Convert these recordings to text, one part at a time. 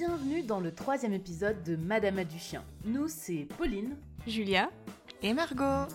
Bienvenue dans le troisième épisode de Madame a du chien. Nous, c'est Pauline, Julia et Margot.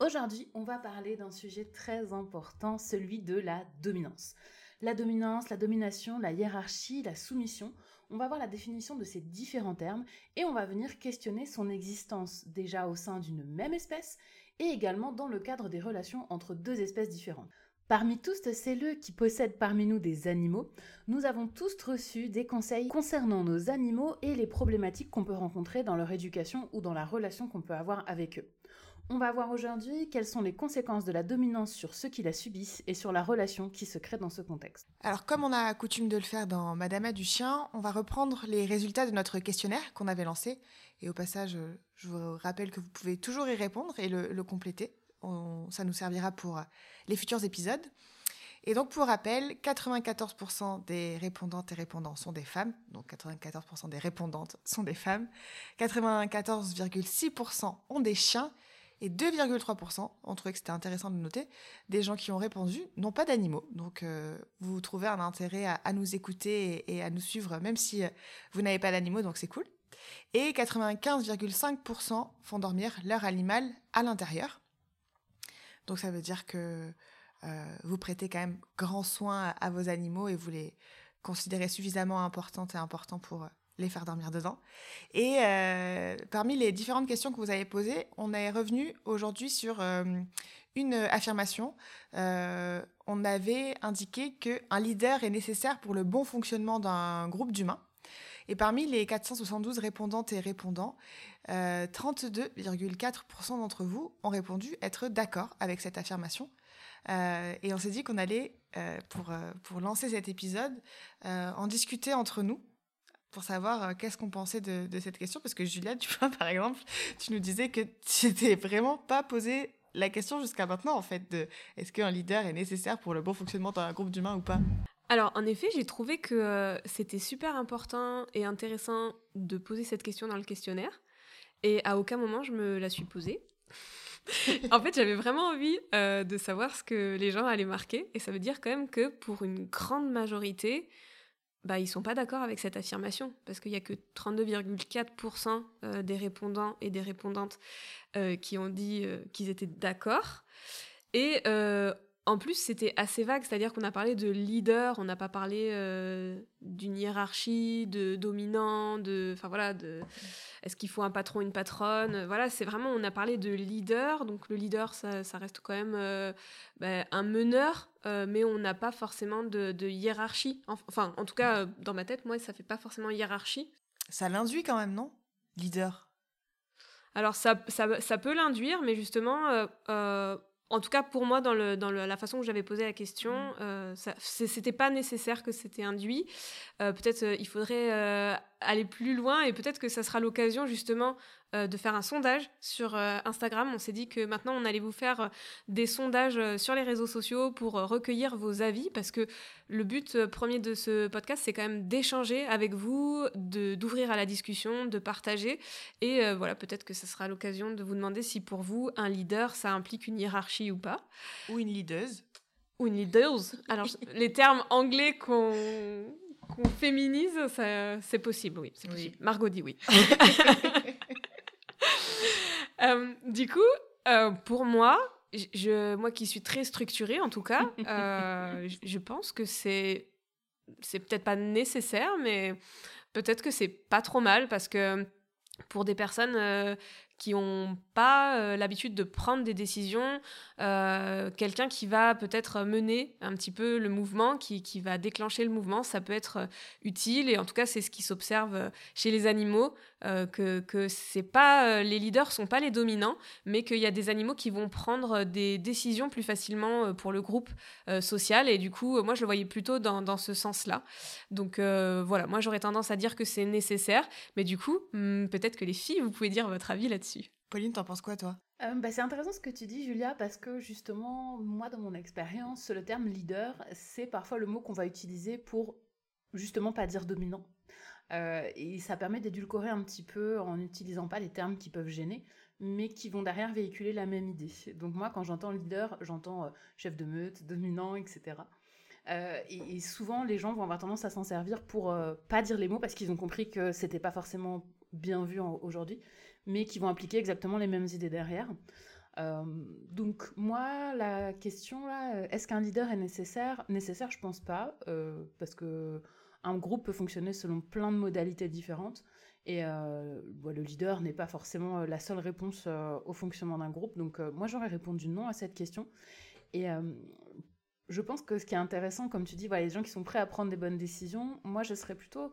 Aujourd'hui, on va parler d'un sujet très important, celui de la dominance. La dominance, la domination, la hiérarchie, la soumission, on va voir la définition de ces différents termes et on va venir questionner son existence déjà au sein d'une même espèce et également dans le cadre des relations entre deux espèces différentes. Parmi tous celles qui possèdent parmi nous des animaux, nous avons tous reçu des conseils concernant nos animaux et les problématiques qu'on peut rencontrer dans leur éducation ou dans la relation qu'on peut avoir avec eux. On va voir aujourd'hui quelles sont les conséquences de la dominance sur ceux qui la subissent et sur la relation qui se crée dans ce contexte. Alors comme on a coutume de le faire dans Madame du chien, on va reprendre les résultats de notre questionnaire qu'on avait lancé. Et au passage, je vous rappelle que vous pouvez toujours y répondre et le, compléter. ça nous servira pour les futurs épisodes. Et donc, pour rappel, 94% des répondantes et répondants sont des femmes. Donc, 94% des répondantes sont des femmes. 94,6% ont des chiens et 2,3%, on trouvait que c'était intéressant de noter, des gens qui ont répondu n'ont pas d'animaux. Donc euh, vous trouvez un intérêt à, nous écouter et, à nous suivre, même si euh, vous n'avez pas d'animaux, donc c'est cool. Et 95,5% font dormir leur animal à l'intérieur. Donc ça veut dire que euh, vous prêtez quand même grand soin à, vos animaux et vous les considérez suffisamment importantes et importants pour les faire dormir dedans. Et euh, parmi les différentes questions que vous avez posées, on est revenu aujourd'hui sur euh, une affirmation. Euh, on avait indiqué qu'un leader est nécessaire pour le bon fonctionnement d'un groupe d'humains. Et parmi les 472 répondantes et répondants, 32,4% d'entre vous ont répondu être d'accord avec cette affirmation. et on s'est dit qu'on allait, pour, pour lancer cet épisode, en discuter entre nous pour savoir euh, qu'est-ce qu'on pensait de, cette question. Parce que Julia, tu vois, par exemple, tu nous disais que tu n'étais vraiment pas posé la question jusqu'à maintenant, en fait, de est-ce qu'un leader est nécessaire pour le bon fonctionnement d'un groupe d'humains ou pas? Alors, en effet, j'ai trouvé que euh, c'était super important et intéressant de poser cette question dans le questionnaire. Et à aucun moment, je me la suis posée. en fait, j'avais vraiment envie euh, de savoir ce que les gens allaient marquer. Et ça veut dire quand même que pour une grande majorité, bah, ils sont pas d'accord avec cette affirmation parce qu'il y a que 32,4% euh, des répondants et des répondantes euh, qui ont dit euh, qu'ils étaient d'accord. Et en plus, c'était assez vague, c'est-à-dire qu'on a parlé de leader, on n'a pas parlé d'une hiérarchie, de dominant, de, enfin voilà, de est-ce qu'il faut un patron, une patronne Voilà, c'est vraiment, on a parlé de leader. Donc le leader, ça, reste quand même euh, bah, un meneur, euh, mais on n'a pas forcément de, hiérarchie. Enfin, en tout cas, euh, dans ma tête, moi, ça fait pas forcément hiérarchie. Ça l'induit quand même, non? Leader? Alors ça, ça, peut l'induire, mais justement, en tout cas pour moi, dans, le, dans la façon que j'avais posé la question, mmh. c'était pas nécessaire que c'était induit. Peut-être il faudrait aller plus loin et peut-être que ça sera l'occasion justement euh, de faire un sondage sur euh, Instagram. On s'est dit que maintenant on allait vous faire euh, des sondages sur les réseaux sociaux pour recueillir vos avis parce que le but premier de ce podcast c'est quand même d'échanger avec vous, d'ouvrir à la discussion, de partager et voilà peut-être que ce sera l'occasion de vous demander si pour vous un leader ça implique une hiérarchie ou pas. Ou une leaduse. Ou une leaders. Alors les termes anglais qu'on qu'on féminise, c'est possible, oui. Margot dit oui. Euh, du coup, euh, pour moi, je, moi qui suis très structurée en tout cas, euh, je pense que c'est c'est peut-être pas nécessaire, mais peut-être que c'est pas trop mal parce que pour des personnes qui n'ont pas euh, l'habitude de prendre des décisions, euh, quelqu'un qui va peut-être mener un petit peu le mouvement, qui, qui, va déclencher le mouvement, ça peut être euh, utile. Et en tout cas, c'est ce qui s'observe chez les animaux, que, que c'est pas les leaders sont pas les dominants, mais qu'il y a des animaux qui vont prendre des décisions plus facilement pour le groupe social. Et du coup, moi, je le voyais plutôt dans, dans ce sens-là. Donc voilà, moi, j'aurais tendance à dire que c'est nécessaire, mais du coup, hmm, peut-être que les filles, vous pouvez dire votre avis là-dessus. Pauline, t'en penses quoi, toi? Bah, C'est intéressant ce que tu dis, Julia, parce que justement, moi, dans mon expérience, le terme leader, c'est parfois le mot qu'on va utiliser pour justement pas dire dominant. et ça permet d'édulcorer un petit peu en n'utilisant pas les termes qui peuvent gêner mais qui vont derrière véhiculer la même idée. Donc moi, quand j'entends leader, j'entends euh, chef de meute, dominant, etc. Euh, et, souvent, les gens vont avoir tendance à s'en servir pour euh, pas dire les mots parce qu'ils ont compris que c'était pas forcément bien vu aujourd'hui, mais qui vont appliquer exactement les mêmes idées derrière. donc moi, la question là, est-ce qu'un leader est nécessaire? Nécessaire, je pense pas, parce que un groupe peut fonctionner selon plein de modalités différentes. Et euh, le leader n'est pas forcément euh, la seule réponse euh, au fonctionnement d'un groupe. Donc moi j'aurais répondu non à cette question. Et je pense que ce qui est intéressant, comme tu dis, voilà, les gens qui sont prêts à prendre des bonnes décisions, moi je serais plutôt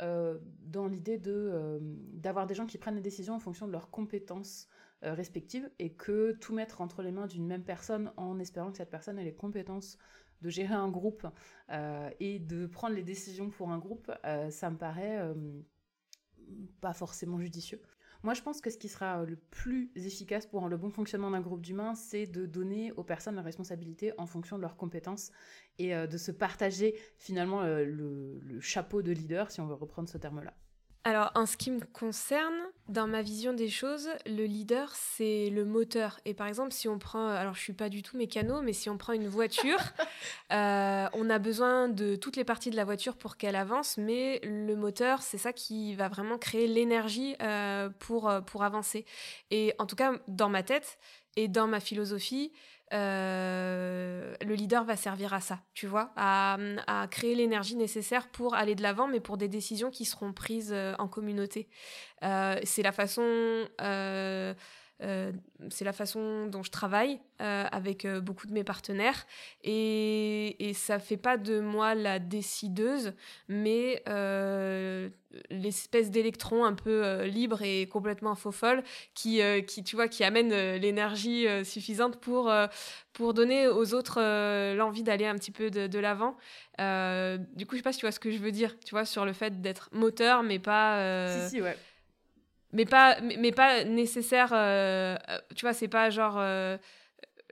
dans l'idée de d'avoir des gens qui prennent des décisions en fonction de leurs compétences respectives et que tout mettre entre les mains d'une même personne en espérant que cette personne ait les compétences de gérer un groupe et de prendre les décisions pour un groupe, ça me paraît pas forcément judicieux. Moi, je pense que ce qui sera le plus efficace pour le bon fonctionnement d'un groupe d'humains, c'est de donner aux personnes la responsabilité en fonction de leurs compétences et euh, de se partager finalement euh, le, chapeau de leader, si on veut reprendre ce terme-là. Alors, en ce qui me concerne, dans ma vision des choses, le leader, c'est le moteur. Et par exemple, si on prend, alors je suis pas du tout mécano, mais si on prend une voiture, euh, on a besoin de toutes les parties de la voiture pour qu'elle avance, mais le moteur, c'est ça qui va vraiment créer l'énergie euh, pour, euh, pour avancer. Et en tout cas, dans ma tête et dans ma philosophie, euh, le leader va servir à ça, tu vois, à, créer l'énergie nécessaire pour aller de l'avant, mais pour des décisions qui seront prises euh, en communauté. Euh, c'est la façon euh, c'est la façon dont je travaille euh, avec euh, beaucoup de mes partenaires. Et, et ça fait pas de moi la décideuse, mais l'espèce d'électron un peu libre et complètement faux folle qui, qui, tu vois, qui amène l'énergie suffisante pour, pour donner aux autres l'envie d'aller un petit peu de, l'avant. du coup, je sais pas si tu vois ce que je veux dire, tu vois, sur le fait d'être moteur, mais pas... Si, si, ouais mais pas mais, pas nécessaire euh, euh, tu vois c'est pas genre euh,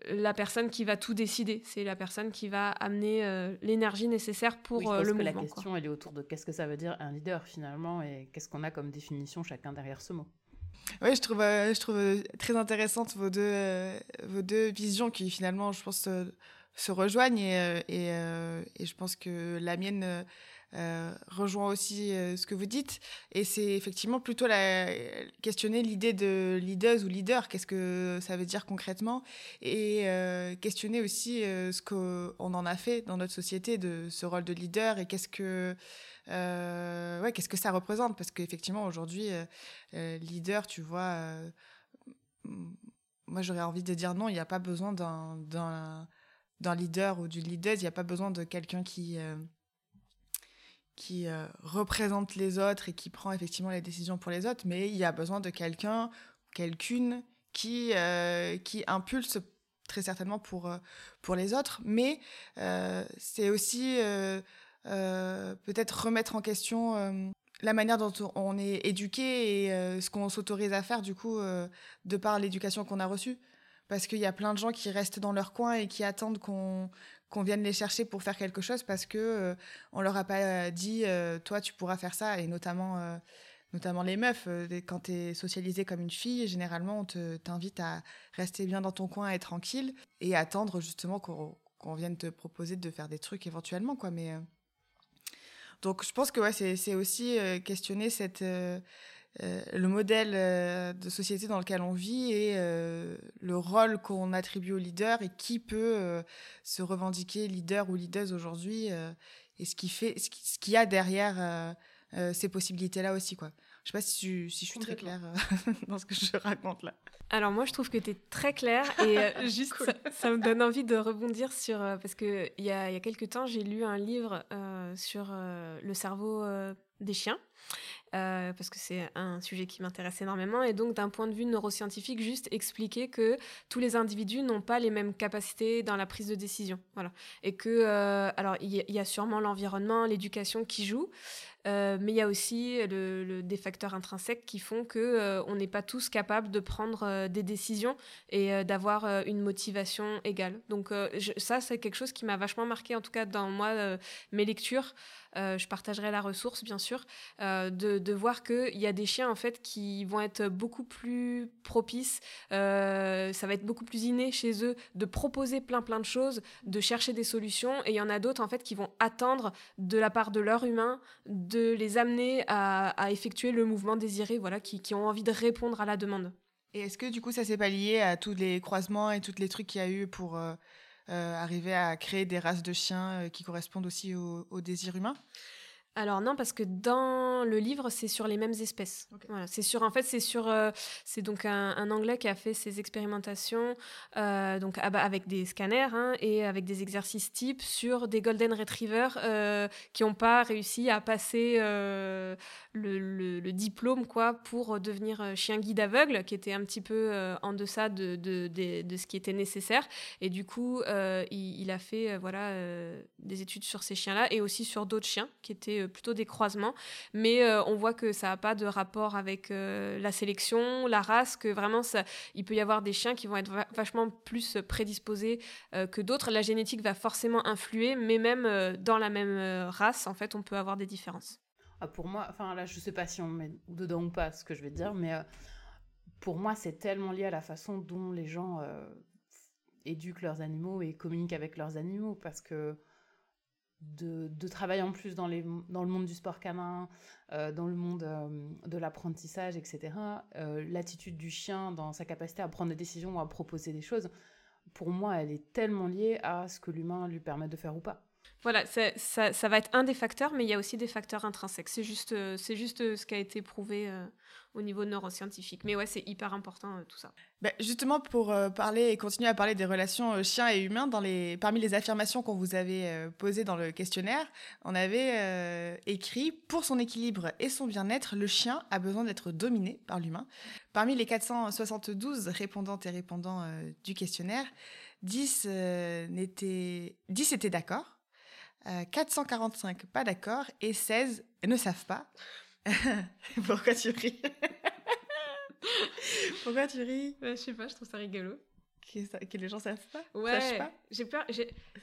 la personne qui va tout décider. C'est la personne qui va amener l'énergie nécessaire pour oui, je pense le que la question elle est autour de qu'est-ce que ça veut dire un leader finalement et qu'est-ce qu'on a comme définition chacun derrière ce mot. Oui, je trouve, je trouve très intéressantes vos deux, vos deux visions qui finalement, je pense, se, rejoignent et, et, et, je pense que la mienne euh, rejoint aussi euh, ce que vous dites. Et c'est effectivement plutôt la, questionner l'idée de leaders ou leader, qu'est-ce que ça veut dire concrètement, et euh, questionner aussi ce qu'on en a fait dans notre société de ce rôle de leader et qu'est-ce que ouais, qu'est-ce que ça représente. Parce qu'effectivement, aujourd'hui, leader, tu vois, moi j'aurais envie de dire non, il n'y a pas besoin d'un leader ou d'une leader, il n'y a pas besoin de quelqu'un qui, qui euh, représente les autres et qui prend effectivement les décisions pour les autres, mais il y a besoin de quelqu'un, quelqu'une qui, euh, qui impulse très certainement pour, euh, pour les autres, mais c'est aussi peut-être remettre en question la manière dont on est éduqué et ce qu'on s'autorise à faire du coup de par l'éducation qu'on a reçue. Parce qu'il y a plein de gens qui restent dans leur coin et qui attendent qu'on qu'on vienne les chercher pour faire quelque chose parce que euh, on leur a pas euh, dit euh, toi tu pourras faire ça. Et notamment notamment les meufs quand tu es socialisée comme une fille généralement on t'invite à rester bien dans ton coin être tranquille et attendre justement qu'on vienne te proposer de faire des trucs éventuellement quoi. Mais donc je pense que ouais c'est aussi questionner cette euh, le modèle euh, de société dans lequel on vit et euh, le rôle qu'on attribue aux leaders et qui peut se revendiquer leader ou leaders aujourd'hui et ce qui fait ce qu'il y a derrière ces possibilités là aussi quoi. Je sais pas si, si je suis très claire dans ce que je raconte là. Alors moi je trouve que tu es très claire et juste ça, me donne envie de rebondir sur parce que il y a, y a quelques temps j'ai lu un livre sur le cerveau des chiens euh, parce que c'est un sujet qui m'intéresse énormément. Et donc, d'un point de vue neuroscientifique, juste expliquer que tous les individus n'ont pas les mêmes capacités dans la prise de décision. Voilà. Et que, euh, alors, il y, a sûrement l'environnement, l'éducation qui joue. Mais il y a aussi des facteurs intrinsèques qui font que on n'est pas tous capables de prendre des décisions et d'avoir une motivation égale. Donc ça, c'est quelque chose qui m'a vachement marqué, en tout cas dans moi, mes lectures. Euh, je partagerai la ressource, bien sûr, euh, de, voir qu'il y a des chiens, en fait, qui vont être beaucoup plus propices, euh, ça va être beaucoup plus inné chez eux de proposer plein, plein de choses, de chercher des solutions, et il y en a d'autres, en fait, qui vont attendre de la part de leur humain de les amener à, effectuer le mouvement désiré, voilà, qui, ont envie de répondre à la demande. Et est-ce que du coup ça s'est pas lié à tous les croisements et tous les trucs qu'il y a eu pour euh, arriver à créer des races de chiens euh, qui correspondent aussi au, au désir humain? Alors non, parce que dans le livre, c'est sur les mêmes espèces. Voilà, c'est sur, en fait, c'est sur, euh, c'est donc un, Anglais qui a fait ses expérimentations, euh, donc ah bah, avec des scanners hein, et avec des exercices types sur des golden retrievers euh, qui n'ont pas réussi à passer le, le, diplôme quoi pour devenir chien guide aveugle, qui était un petit peu en deçà de, de, de, ce qui était nécessaire. Et du coup, il, il, a fait voilà des études sur ces chiens-là et aussi sur d'autres chiens qui étaient plutôt des croisements. Mais euh, on voit que ça n'a pas de rapport avec euh, la sélection, la race, que vraiment, il peut y avoir des chiens qui vont être vachement plus prédisposés euh, que d'autres. La génétique va forcément influer, mais même dans la même race, en fait, on peut avoir des différences. Ah, pour moi, enfin là, je sais pas si on met dedans ou pas ce que je vais dire, mais pour moi, c'est tellement lié à la façon dont les gens éduquent leurs animaux et communiquent avec leurs animaux, parce que de, travailler en plus dans le monde du sport canin, euh, dans le monde euh, de l'apprentissage, etc. Euh, l'attitude du chien dans sa capacité à prendre des décisions ou à proposer des choses, pour moi, elle est tellement liée à ce que l'humain lui permet de faire ou pas. Voilà, ça, va être un des facteurs, mais il y a aussi des facteurs intrinsèques. C'est juste, c'est juste ce qui a été prouvé au niveau neuroscientifique. Mais ouais, c'est hyper important tout ça. Bah, justement, pour euh, parler et continuer à parler des relations euh, chiens et les, parmi les affirmations qu'on vous avait euh, posées dans le questionnaire, on avait écrit Pour son équilibre et son bien-être, le chien a besoin d'être dominé par l'humain. Parmi les 472 répondantes et répondants du questionnaire, 10, n'étaient, 10 étaient d'accord, 445 pas d'accord et 16 ne savent pas. Pourquoi tu ris Pourquoi tu ris? Je sais pas, je trouve ça rigolo. Que, les gens savent pas? Ouais, j'ai peur.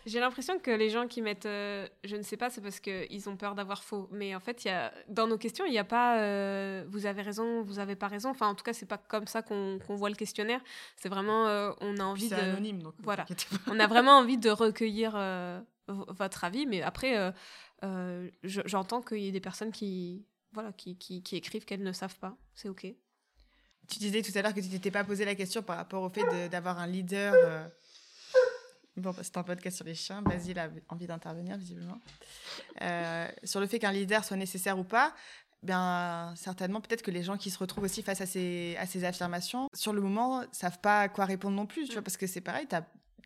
J'ai l'impression que les gens qui mettent euh, je ne sais pas, c'est parce qu'ils ont peur d'avoir faux. Mais en fait, y a, dans nos questions, il n'y a pas euh, vous avez raison, vous avez pas raison. Enfin, en tout cas, c'est pas comme ça qu'on voit le questionnaire. C'est vraiment, euh, on a envie de. anonyme, donc. Voilà. on a vraiment envie de recueillir votre avis, mais après, j'entends qu'il y ait des personnes qui, voilà, qui, qui, qui écrivent qu'elles ne savent pas. C'est OK. Tu disais tout à l'heure que tu t'étais pas posé la question par rapport au fait d'avoir un leader. Euh, bon, c'est un podcast sur les chiens. Basile a envie d'intervenir, visiblement. Euh, sur le fait qu'un leader soit nécessaire ou pas, bien, certainement, peut-être que les gens qui se retrouvent aussi face à ces, à ces affirmations, sur le moment, savent pas à quoi répondre non plus, tu vois, parce que c'est pareil,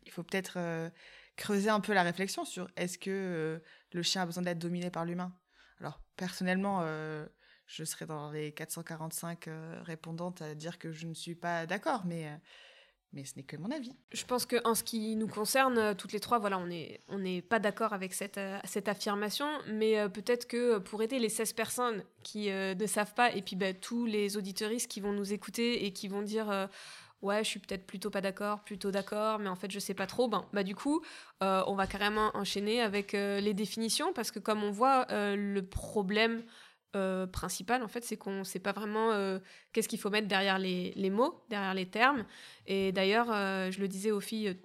il faut peut-être euh, creuser un peu la réflexion sur est-ce que le chien a besoin d'être dominé par l'humain? Alors, personnellement, je serais dans les 445 euh, répondantes à dire que je ne suis pas d'accord, mais, euh, mais ce n'est que mon avis. Je pense qu'en ce qui nous concerne, euh, toutes les trois, voilà, on n'est on n'est pas d'accord avec cette, cette affirmation, mais peut-être que pour aider les 16 personnes qui ne savent pas, et puis bah, tous les auditeuristes qui vont nous écouter et qui vont dire ouais, je suis peut-être plutôt pas d'accord, plutôt d'accord, mais en fait, je sais pas trop. Ben, bah, du coup, on va carrément enchaîner avec les définitions parce que, comme on voit, le problème euh, principal, en fait, c'est qu'on sait pas vraiment euh, qu'est-ce qu'il faut mettre derrière les, mots, derrière les termes. Et d'ailleurs, euh, je le disais aux filles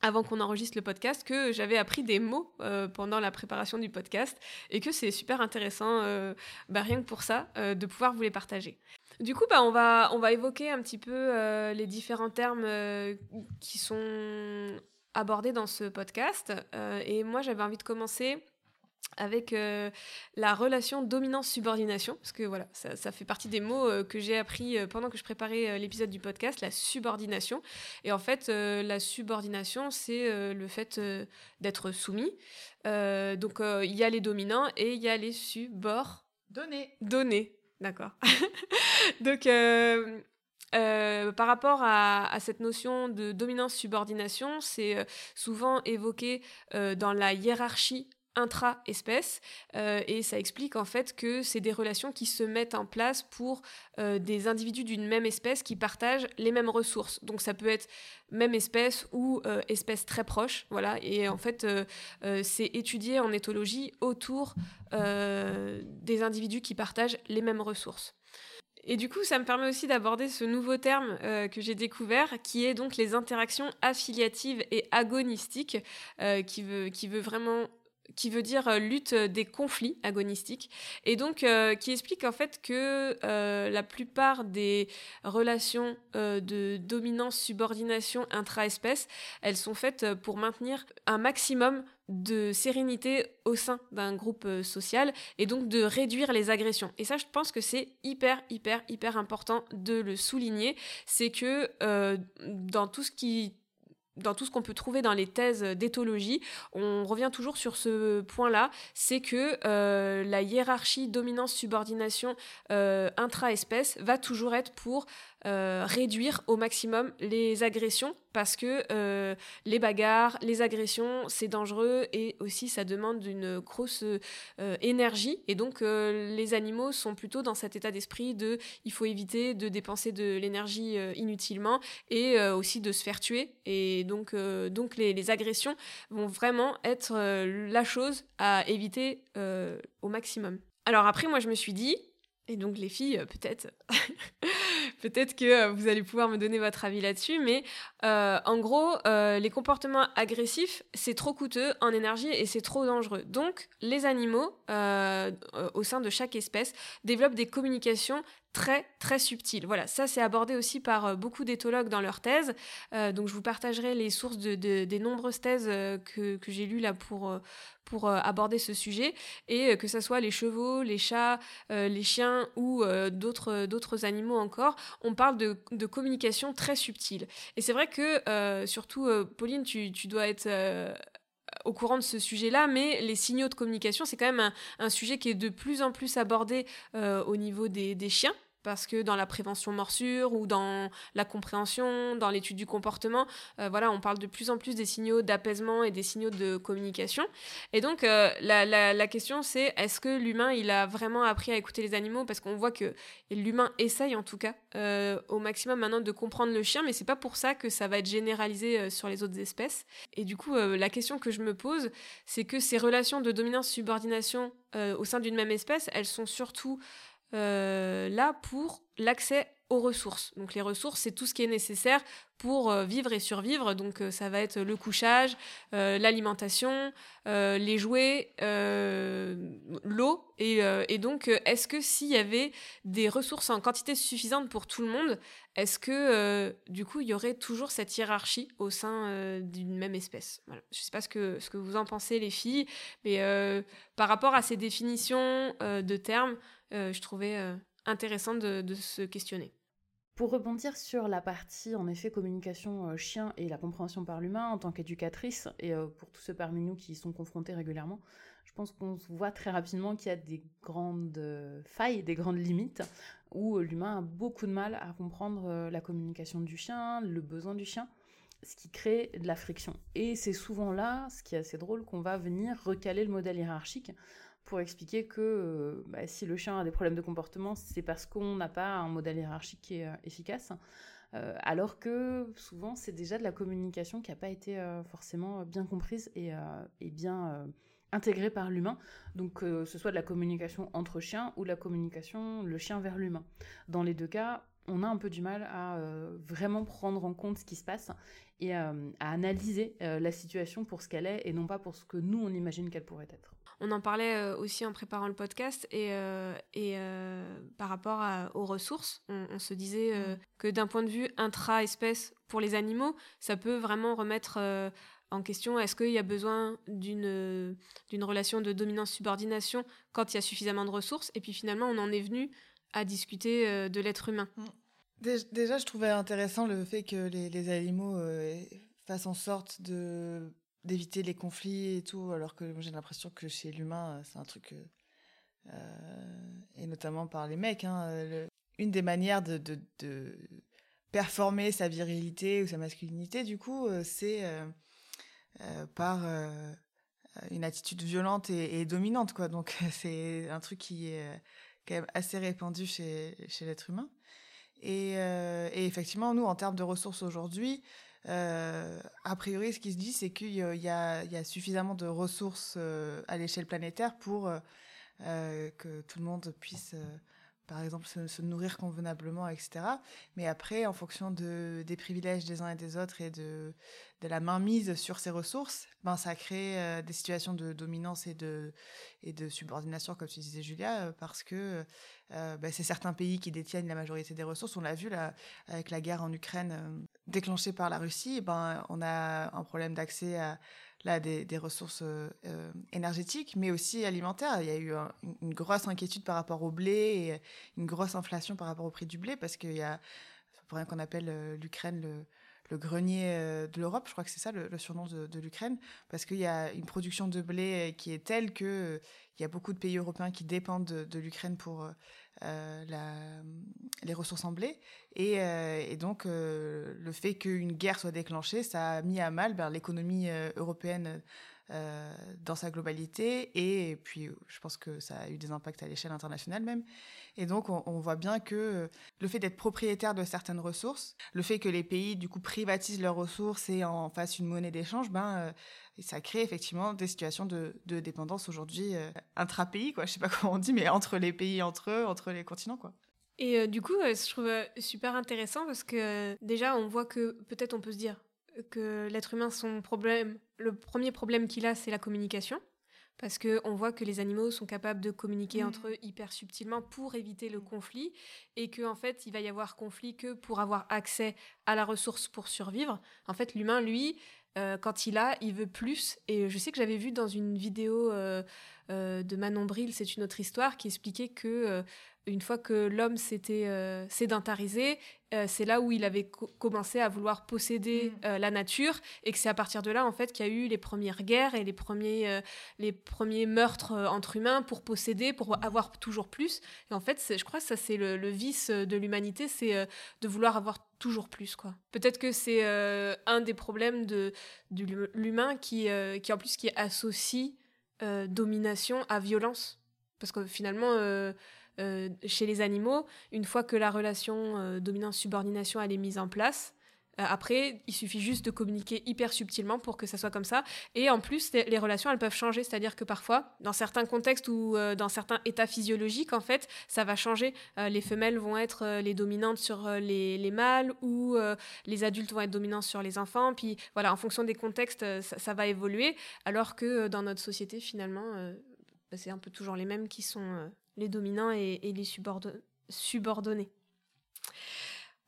avant qu'on enregistre le podcast que j'avais appris des mots pendant la préparation du podcast et que c'est super intéressant, bah, rien que pour ça, de pouvoir vous les partager. Du coup, bah, on, va, on va évoquer un petit peu les différents termes qui sont abordés dans ce podcast. et moi, j'avais envie de commencer avec euh, la relation dominance-subordination, parce que voilà, ça, fait partie des mots euh, que j'ai appris euh, pendant que je préparais l'épisode du podcast, la subordination. Et en fait, la subordination, c'est le fait d'être soumis. donc, il y a les dominants et il y a les subordonnés. Donnés, d'accord. donc, par rapport à, à, cette notion de dominance-subordination, c'est souvent évoqué dans la hiérarchie intra-espèces euh, et ça explique en fait que c'est des relations qui se mettent en place pour euh, des individus d'une même espèce qui partagent les mêmes ressources. Donc ça peut être même espèce ou euh, espèce très proche, voilà. Et en fait, c'est étudié en éthologie autour des individus qui partagent les mêmes ressources. Et du coup, ça me permet aussi d'aborder ce nouveau terme que j'ai découvert, qui est donc les interactions affiliatives et agonistiques, qui, veut, qui veut vraiment qui veut dire euh, lutte des conflits agonistiques, et donc euh, qui explique en fait que euh, la plupart des relations de dominance-subordination intra-espèce, elles sont faites pour maintenir un maximum de sérénité au sein d'un groupe social et donc de réduire les agressions. Et ça, je pense que c'est hyper, hyper, hyper important de le souligner. C'est que dans tout ce qui dans tout ce qu'on peut trouver dans les thèses d'éthologie, on revient toujours sur ce point-là, c'est que euh, la hiérarchie dominance-subordination euh, intra-espèce va toujours être pour euh, réduire au maximum les agressions parce que euh, les bagarres, les agressions, c'est dangereux et aussi ça demande une grosse euh, énergie. Et donc les animaux sont plutôt dans cet état d'esprit de il faut éviter de dépenser de l'énergie inutilement et aussi de se faire tuer. Et donc, donc les, les, agressions vont vraiment être la chose à éviter au maximum. Alors après, moi je me suis dit, et donc les filles, peut-être, peut-être que euh, vous allez pouvoir me donner votre avis là-dessus, mais euh, en gros, euh, les comportements agressifs, c'est trop coûteux en énergie et c'est trop dangereux. Donc, les animaux, au sein de chaque espèce, développent des communications très très subtiles. Voilà, ça c'est abordé aussi par beaucoup d'éthologues dans leurs thèses. donc je vous partagerai les sources de, des nombreuses thèses que, que j'ai lues là pour, pour euh, aborder ce sujet et euh, que ce soit les chevaux, les chats, euh, les chiens ou d'autres d'autres animaux encore, on parle de, de communication très subtile. Et c'est vrai que surtout Pauline, tu, tu dois être au courant de ce sujet-là, mais les signaux de communication, c'est quand même un, un, sujet qui est de plus en plus abordé au niveau des, des chiens parce que dans la prévention morsure ou dans la compréhension, dans l'étude du comportement, euh, voilà, on parle de plus en plus des signaux d'apaisement et des signaux de communication. Et donc, euh, la, question, c'est est-ce que l'humain, il a vraiment appris à écouter les animaux? Parce qu'on voit que l'humain essaye, en tout cas, euh, au maximum maintenant de comprendre le chien, mais c'est pas pour ça que ça va être généralisé sur les autres espèces. Et du coup, la question que je me pose, c'est que ces relations de dominance-subordination au sein d'une même espèce, elles sont surtout euh, là pour l'accès aux ressources. Donc les ressources, c'est tout ce qui est nécessaire pour euh, vivre et survivre. Donc euh, ça va être le couchage, l'alimentation, les jouets, l'eau. Et, donc est-ce que s'il y avait des ressources en quantité suffisante pour tout le monde, est-ce que du coup il y aurait toujours cette hiérarchie au sein d'une même espèce? Je ne sais pas ce que, ce que vous en pensez les filles, mais par rapport à ces définitions de termes, je trouvais euh, intéressant de, se questionner. Pour rebondir sur la partie, en effet, communication euh, chien et la compréhension par l'humain en tant qu'éducatrice, et pour tous ceux parmi nous qui y sont confrontés régulièrement, je pense qu'on voit très rapidement qu'il y a des grandes failles, des grandes limites, où l'humain a beaucoup de mal à comprendre la communication du chien, le besoin du chien, ce qui crée de la friction. Et c'est souvent là, ce qui est assez drôle, qu'on va venir recaler le modèle hiérarchique pour expliquer que euh, bah, si le chien a des problèmes de comportement, c'est parce qu'on n'a pas un modèle hiérarchique qui est euh, efficace. Euh, alors que souvent, c'est déjà de la communication qui n'a pas été forcément bien comprise et, et bien intégrée par l'humain. Donc, que ce soit de la communication entre chiens ou de la communication le chien vers l'humain. Dans les deux cas, on a un peu du mal à vraiment prendre en compte ce qui se passe et à analyser la situation pour ce qu'elle est et non pas pour ce que nous, on imagine qu'elle pourrait être. On en parlait euh, aussi en préparant le podcast et, euh, et euh, par rapport aux ressources, on, se disait mm. que d'un point de vue intra-espèce pour les animaux, ça peut vraiment remettre en question est-ce qu'il y a besoin d'une d'une relation de dominance-subordination quand il y a suffisamment de ressources? Et puis finalement on en est venu à discuter de l'être humain. Mm. Déjà, je trouvais intéressant le fait que les, les animaux fassent en sorte de d'éviter les conflits et tout, alors que j'ai l'impression que chez l'humain, euh, c'est un truc. Euh, euh, et notamment par les mecs, hein, une des manières de, performer sa virilité ou sa masculinité, du coup, c'est par une attitude violente et, dominante, quoi. Donc c'est un truc qui est quand même assez répandu chez, chez l'être humain. Et, effectivement, nous, en termes de ressources aujourd'hui, euh, a priori, ce qui se dit, c'est qu'il y, a suffisamment de ressources euh, à l'échelle planétaire pour euh, que tout le monde puisse, par exemple, se, nourrir convenablement, etc. Mais après, en fonction de, des privilèges des uns et des autres et de, de la mainmise sur ces ressources, ben, ça crée des situations de dominance et de, et de subordination, comme tu disais, Julia, parce que ben, c'est certains pays qui détiennent la majorité des ressources. On l'a vu là, avec la guerre en Ukraine déclenchée par la Russie, ben, on a un problème d'accès à là, des, des ressources euh, euh, énergétiques, mais aussi alimentaires. Il y a eu une grosse inquiétude par rapport au blé et une grosse inflation par rapport au prix du blé, parce qu'il y a, pour rien qu'on appelle euh, l'Ukraine le, le grenier de l'Europe, je crois que c'est ça le, surnom de, de l'Ukraine, parce qu'il y a une production de blé qui est telle que il y a beaucoup de pays européens qui dépendent de, de l'Ukraine pour euh, les ressources en blé. Et, euh, donc, euh, le fait qu'une guerre soit déclenchée, ça a mis à mal ben, l'économie européenne dans sa globalité. Et, puis, je pense que ça a eu des impacts à l'échelle internationale même. Et donc, on, voit bien que le fait d'être propriétaire de certaines ressources, le fait que les pays, du coup, privatisent leurs ressources et en fassent une monnaie d'échange, ben, et ça crée effectivement des situations de, dépendance aujourd'hui euh, intra-pays, quoi. Je sais pas comment on dit, mais entre les pays, entre eux, entre les continents, quoi. Et euh, du coup, euh, je trouve super intéressant parce que déjà, on voit que peut-être on peut se dire que l'être humain, son problème, le premier problème qu'il a, c'est la communication. Parce qu'on voit que les animaux sont capables de communiquer mmh. entre eux hyper subtilement pour éviter le conflit et qu'en en fait, il va y avoir conflit que pour avoir accès à la ressource pour survivre. En fait, l'humain, lui, euh, quand il a, il veut plus. Et je sais que j'avais vu dans une vidéo euh, euh, de Manon Bril, c'est une autre histoire, qui expliquait que une fois que l'homme s'était euh, sédentarisé, euh, c'est là où il avait commencé à vouloir posséder mm. euh, la nature et que c'est à partir de là en fait qu'il y a eu les premières guerres et les premiers les premiers meurtres entre humains pour posséder pour avoir toujours plus et en fait je crois que ça c'est le, vice de l'humanité c'est de vouloir avoir toujours plus quoi peut-être que c'est un des problèmes de, de l'humain qui qui en plus qui associe domination à violence. Parce que finalement euh, chez les animaux, une fois que la relation euh, dominance-subordination elle est mise en place, euh, après, il suffit juste de communiquer hyper subtilement pour que ça soit comme ça. Et en plus, les relations, elles peuvent changer. C'est-à-dire que parfois, dans certains contextes ou dans certains états physiologiques, en fait, ça va changer. les femelles vont être les dominantes sur les, mâles ou les adultes vont être dominants sur les enfants. Puis voilà, en fonction des contextes, ça, va évoluer. Alors que dans notre société, finalement, bah, c'est un peu toujours les mêmes qui sont les dominants et, les subordonnés.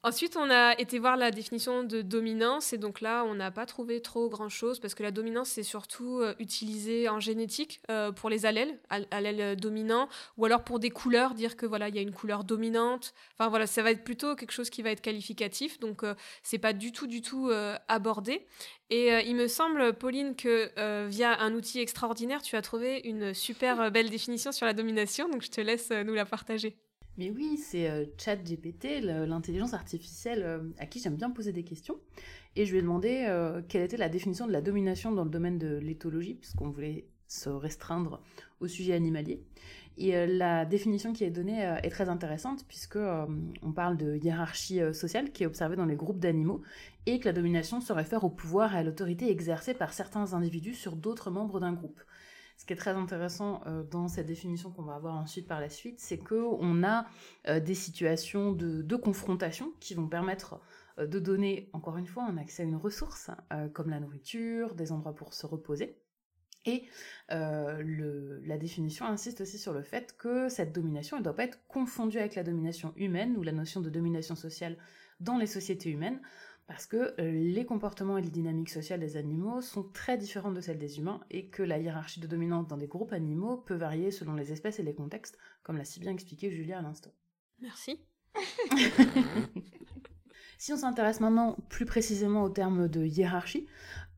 Ensuite, on a été voir la définition de dominance et donc là, on n'a pas trouvé trop grand-chose parce que la dominance, c'est surtout euh, utilisé en génétique euh, pour les allèles, allèles dominants, ou alors pour des couleurs, dire que voilà, il y a une couleur dominante. Enfin voilà, ça va être plutôt quelque chose qui va être qualificatif, donc euh, c'est pas du tout, du tout abordé. Et il me semble, Pauline, que via un outil extraordinaire, tu as trouvé une super belle définition sur la domination, donc je te laisse nous la partager. Mais oui, c'est euh, ChatGPT, l'intelligence artificielle euh, à qui j'aime bien poser des questions. Et je lui ai demandé euh, quelle était la définition de la domination dans le domaine de l'éthologie, puisqu'on voulait se restreindre au sujet animalier. Et la définition qui est donnée est très intéressante, puisque on parle de hiérarchie sociale qui est observée dans les groupes d'animaux, et que la domination se réfère au pouvoir et à l'autorité exercée par certains individus sur d'autres membres d'un groupe. Ce qui est très intéressant euh, dans cette définition qu'on va avoir ensuite par la suite, c'est qu'on a euh, des situations de, confrontation qui vont permettre euh, de donner, encore une fois, un accès à une ressource, comme la nourriture, des endroits pour se reposer. Et la définition insiste aussi sur le fait que cette domination ne doit pas être confondue avec la domination humaine ou la notion de domination sociale dans les sociétés humaines, parce que euh, les comportements et les dynamiques sociales des animaux sont très différentes de celles des humains et que la hiérarchie de dominante dans des groupes animaux peut varier selon les espèces et les contextes, comme l'a si bien expliqué Julia à l'instant. Merci. si on s'intéresse maintenant plus précisément au terme de hiérarchie,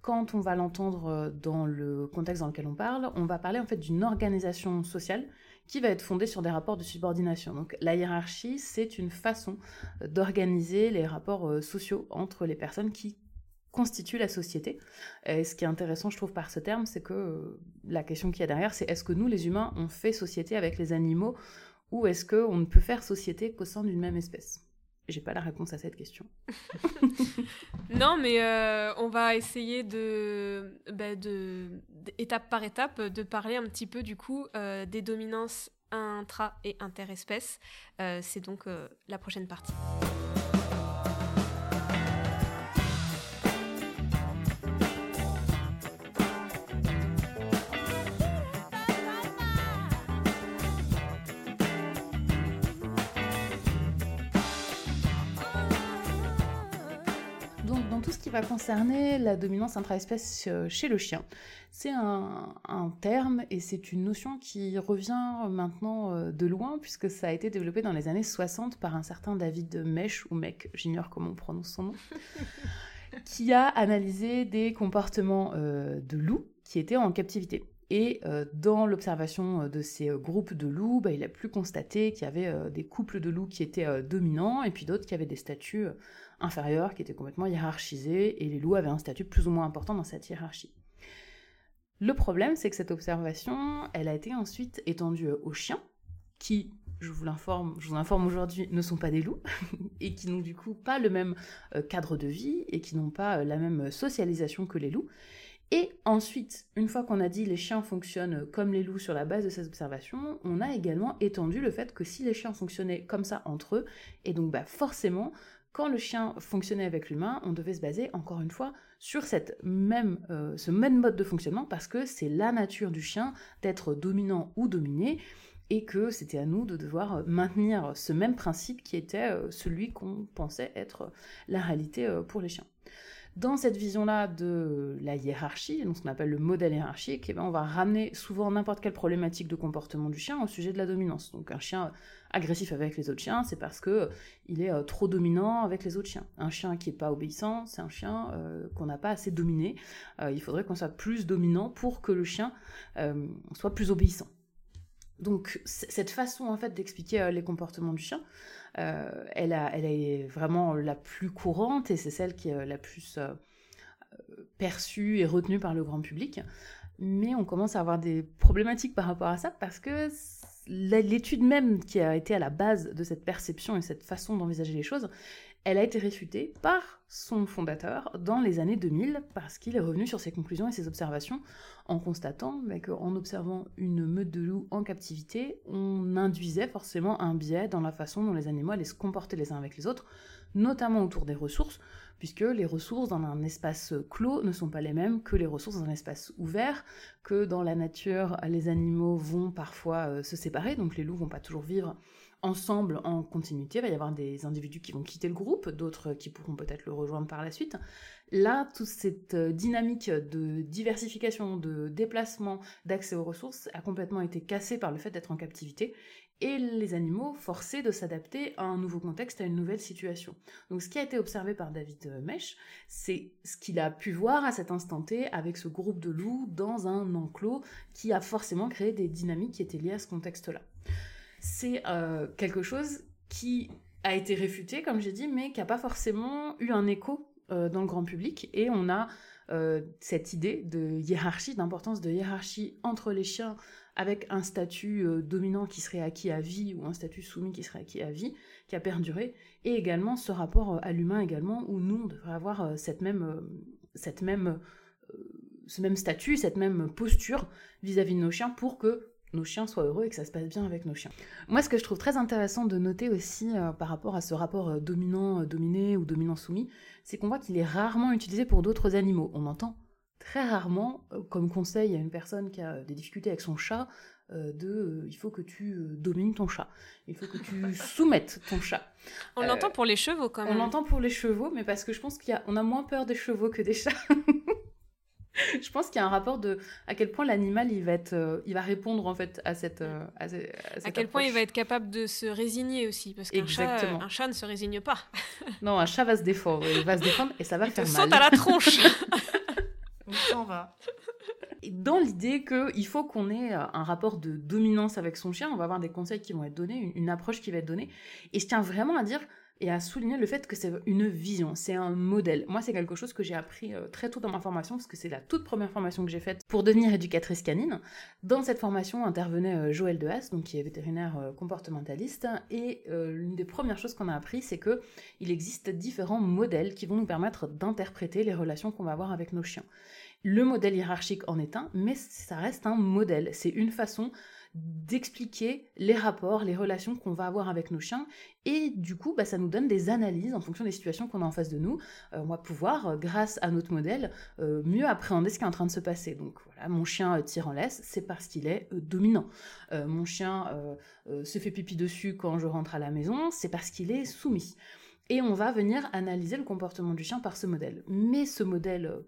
quand on va l'entendre euh, dans le contexte dans lequel on parle, on va parler en fait d'une organisation sociale qui va être fondée sur des rapports de subordination. Donc la hiérarchie, c'est une façon d'organiser les rapports euh, sociaux entre les personnes qui constitue la société. Et ce qui est intéressant, je trouve, par ce terme, c'est que la question qu'il y a derrière, c'est est-ce que nous, les humains, on fait société avec les animaux ou est-ce qu'on ne peut faire société qu'au sein d'une même espèce? J'ai pas la réponse à cette question. non, mais euh, on va essayer bah, de, étape par étape, de parler un petit peu du coup euh, des dominances intra et interespèces. Euh, c'est donc la prochaine partie. Va concerner la dominance intraespèce euh, chez le chien. C'est un, terme et c'est une notion qui revient maintenant euh, de loin puisque ça a été développé dans les années 60 par un certain David Mech ou Mec, j'ignore comment on prononce son nom, qui a analysé des comportements euh, de loups qui étaient en captivité. Et dans l'observation de ces groupes de loups, bah, il a pu constater qu'il y avait des couples de loups qui étaient dominants et puis d'autres qui avaient des statuts inférieur qui était complètement hiérarchisé et les loups avaient un statut plus ou moins important dans cette hiérarchie. Le problème, c'est que cette observation, elle a été ensuite étendue aux chiens, qui, je vous l'informe, je vous informe aujourd'hui, ne sont pas des loups, et qui n'ont du coup pas le même euh, cadre de vie, et qui n'ont pas euh, la même socialisation que les loups. Et ensuite, une fois qu'on a dit les chiens fonctionnent comme les loups sur la base de ces observations, on a également étendu le fait que si les chiens fonctionnaient comme ça entre eux, et donc bah forcément, quand le chien fonctionnait avec l'humain, on devait se baser encore une fois sur euh, ce même mode de fonctionnement parce que c'est la nature du chien d'être dominant ou dominé et que c'était à nous de devoir maintenir ce même principe qui était euh, celui qu'on pensait être la réalité euh, pour les chiens. Dans cette vision-là de la hiérarchie, donc ce qu'on appelle le modèle hiérarchique, eh ben, on va ramener souvent n'importe quelle problématique de comportement du chien au sujet de la dominance. Donc un chien agressif avec les autres chiens, c'est parce que il est euh, trop dominant avec les autres chiens. Un chien qui n'est pas obéissant, c'est un chien euh, qu'on n'a pas assez dominé. Euh, il faudrait qu'on soit plus dominant pour que le chien soit plus obéissant. Donc cette façon en fait d'expliquer les comportements du chien, elle, a, elle est vraiment la plus courante et c'est celle qui est la plus perçue et retenue par le grand public. Mais on commence à avoir des problématiques par rapport à ça parce que l'étude même qui a été à la base de cette perception et cette façon d'envisager les choses, elle a été réfutée par son fondateur dans les années 2000 parce qu'il est revenu sur ses conclusions et ses observations en constatant bah, qu'en observant une meute de loups en captivité, on induisait forcément un biais dans la façon dont les animaux allaient se comporter les uns avec les autres, notamment autour des ressources, puisque les ressources dans un espace clos ne sont pas les mêmes que les ressources dans un espace ouvert, que dans la nature, les animaux vont parfois euh, se séparer, donc les loups vont pas toujours vivre ensemble en continuité. Il va y avoir des individus qui vont quitter le groupe, d'autres qui pourront peut-être le rejoindre par la suite. Là, toute cette euh, dynamique de diversification, de déplacement, d'accès aux ressources a complètement été cassée par le fait d'être en captivité et les animaux forcés de s'adapter à un nouveau contexte, à une nouvelle situation. Donc ce qui a été observé par David euh, Mech, c'est ce qu'il a pu voir à cet instant T avec ce groupe de loups dans un enclos qui a forcément créé des dynamiques qui étaient liées à ce contexte-là. C'est euh, quelque chose qui a été réfuté, comme j'ai dit, mais qui n'a pas forcément eu un écho euh, dans le grand public. Et on a cette idée de hiérarchie, d'importance de hiérarchie entre les chiens avec un statut euh, dominant qui serait acquis à vie ou un statut soumis qui serait acquis à vie, qui a perduré, et également ce rapport euh, à l'humain également, où nous, on devrait avoir euh, cette même, ce même statut, cette même posture vis-à-vis de nos chiens pour que nos chiens soient heureux et que ça se passe bien avec nos chiens. Moi, ce que je trouve très intéressant de noter aussi par rapport à ce rapport dominant-dominé ou dominant-soumis, c'est qu'on voit qu'il est rarement utilisé pour d'autres animaux. On entend très rarement, euh, comme conseil à une personne qui a des difficultés avec son chat, euh, de euh, il faut que tu domines ton chat, il faut que tu soumettes ton chat. On l'entend pour les chevaux quand même. On l'entend pour les chevaux, mais parce que je pense qu'on a, a moins peur des chevaux que des chats. je pense qu'il y a un rapport de à quel point l'animal il va être il va répondre en fait à cette à, à, quel point il va être capable de se résigner aussi parce qu'un chat un chat ne se résigne pas. Non un chat va se défendre il va se défendre et ça va il faire te mal. saute à la tronche. On s'en va. Dans l'idée qu'il faut qu'on ait euh, un rapport de dominance avec son chien, on va avoir des conseils qui vont être donnés, une, approche qui va être donnée. Et je tiens vraiment à dire, et à souligner le fait que c'est une vision, c'est un modèle. Moi, c'est quelque chose que j'ai appris euh, très tôt dans ma formation, parce que c'est la toute première formation que j'ai faite pour devenir éducatrice canine. Dans cette formation intervenait euh, Joël Dehaas, donc qui est vétérinaire euh, comportementaliste, et l'une des premières choses qu'on a appris, c'est que il existe différents modèles qui vont nous permettre d'interpréter les relations qu'on va avoir avec nos chiens. Le modèle hiérarchique en est un, mais ça reste un modèle. C'est une façon d'expliquer les rapports, les relations qu'on va avoir avec nos chiens. Et du coup, bah, ça nous donne des analyses en fonction des situations qu'on a en face de nous. Euh, on va pouvoir, euh, grâce à notre modèle, euh, mieux appréhender ce qui est en train de se passer. Donc voilà, mon chien tire en laisse, c'est parce qu'il est dominant. mon chien se fait pipi dessus quand je rentre à la maison, c'est parce qu'il est soumis. Et on va venir analyser le comportement du chien par ce modèle. Mais ce modèle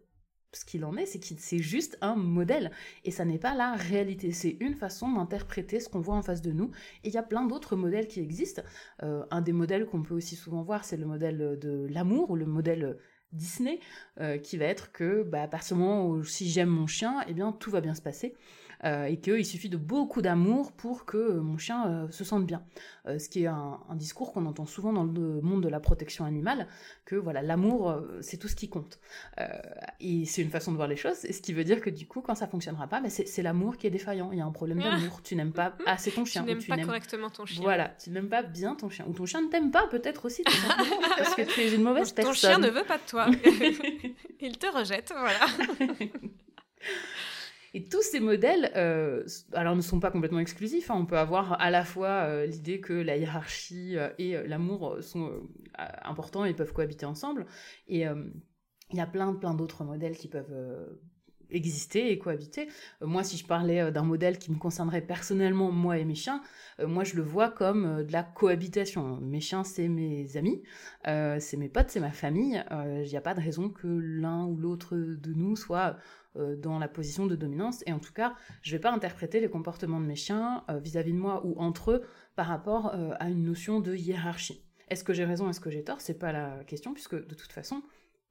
ce qu'il en est, c'est que c'est juste un modèle. Et ça n'est pas la réalité. C'est une façon d'interpréter ce qu'on voit en face de nous. Et il y a plein d'autres modèles qui existent. Euh, un des modèles qu'on peut aussi souvent voir, c'est le modèle de l'amour ou le modèle Disney, euh, qui va être que bah, à partir du moment où si j'aime mon chien, eh bien tout va bien se passer. Euh, et qu'il suffit de beaucoup d'amour pour que mon chien euh, se sente bien. Euh, ce qui est un, discours qu'on entend souvent dans le monde de la protection animale, que voilà, l'amour, c'est tout ce qui compte. et c'est une façon de voir les choses, ce qui veut dire que du coup, quand ça fonctionnera pas, bah, c'est l'amour qui est défaillant. Il y a un problème ah. d'amour. Tu n'aimes pas assez ton chien. Tu n'aimes pas correctement ton chien. Voilà, tu n'aimes pas bien ton chien. Ou ton chien ne t'aime pas peut-être aussi, parce que tu es une mauvaise personne. Ton chien ne veut pas de toi. Il te rejette, voilà. Et tous ces modèles, euh, alors ne sont pas complètement exclusifs. Hein. On peut avoir à la fois euh, l'idée que la hiérarchie euh, et l'amour sont importants et peuvent cohabiter ensemble. Et il y a plein, plein d'autres modèles qui peuvent exister et cohabiter. moi, si je parlais d'un modèle qui me concernerait personnellement, moi et mes chiens, moi je le vois comme de la cohabitation. Mes chiens, c'est mes amis, c'est mes potes, c'est ma famille. Il n'y a pas de raison que l'un ou l'autre de nous soit dans la position de dominance. Et en tout cas, je ne vais pas interpréter les comportements de mes chiens euh, vis-à-vis de moi ou entre eux par rapport euh, à une notion de hiérarchie. Est-ce que j'ai raison, est-ce que j'ai tort? C'est pas la question, puisque de toute façon,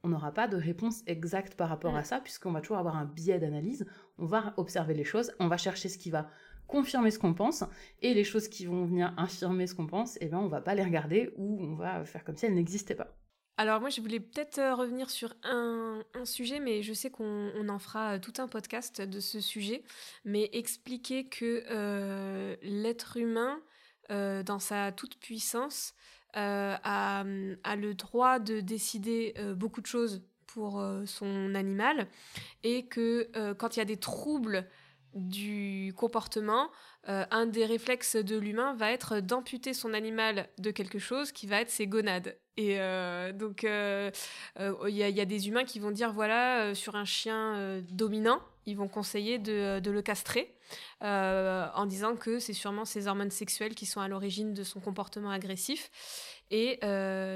on n'aura pas de réponse exacte par rapport à mm. ça, puisqu'on va toujours avoir un biais d'analyse. On va observer les choses, on va chercher ce qui va confirmer ce qu'on pense, et les choses qui vont venir infirmer ce qu'on pense, eh ben on va pas les regarder ou on va faire comme si elles n'existaient pas. Alors moi, je voulais peut-être euh, revenir sur un, sujet, mais je sais qu'on en fera euh, tout un podcast de ce sujet, mais expliquer que euh, l'être humain, dans sa toute-puissance, a, le droit de décider beaucoup de choses pour son animal, et que quand il y a des troubles du comportement, un des réflexes de l'humain va être d'amputer son animal de quelque chose qui va être ses gonades. Et euh, donc, euh, euh, il y, a des humains qui vont dire voilà, sur un chien dominant, ils vont conseiller de, le castrer en disant que c'est sûrement ses hormones sexuelles qui sont à l'origine de son comportement agressif. Et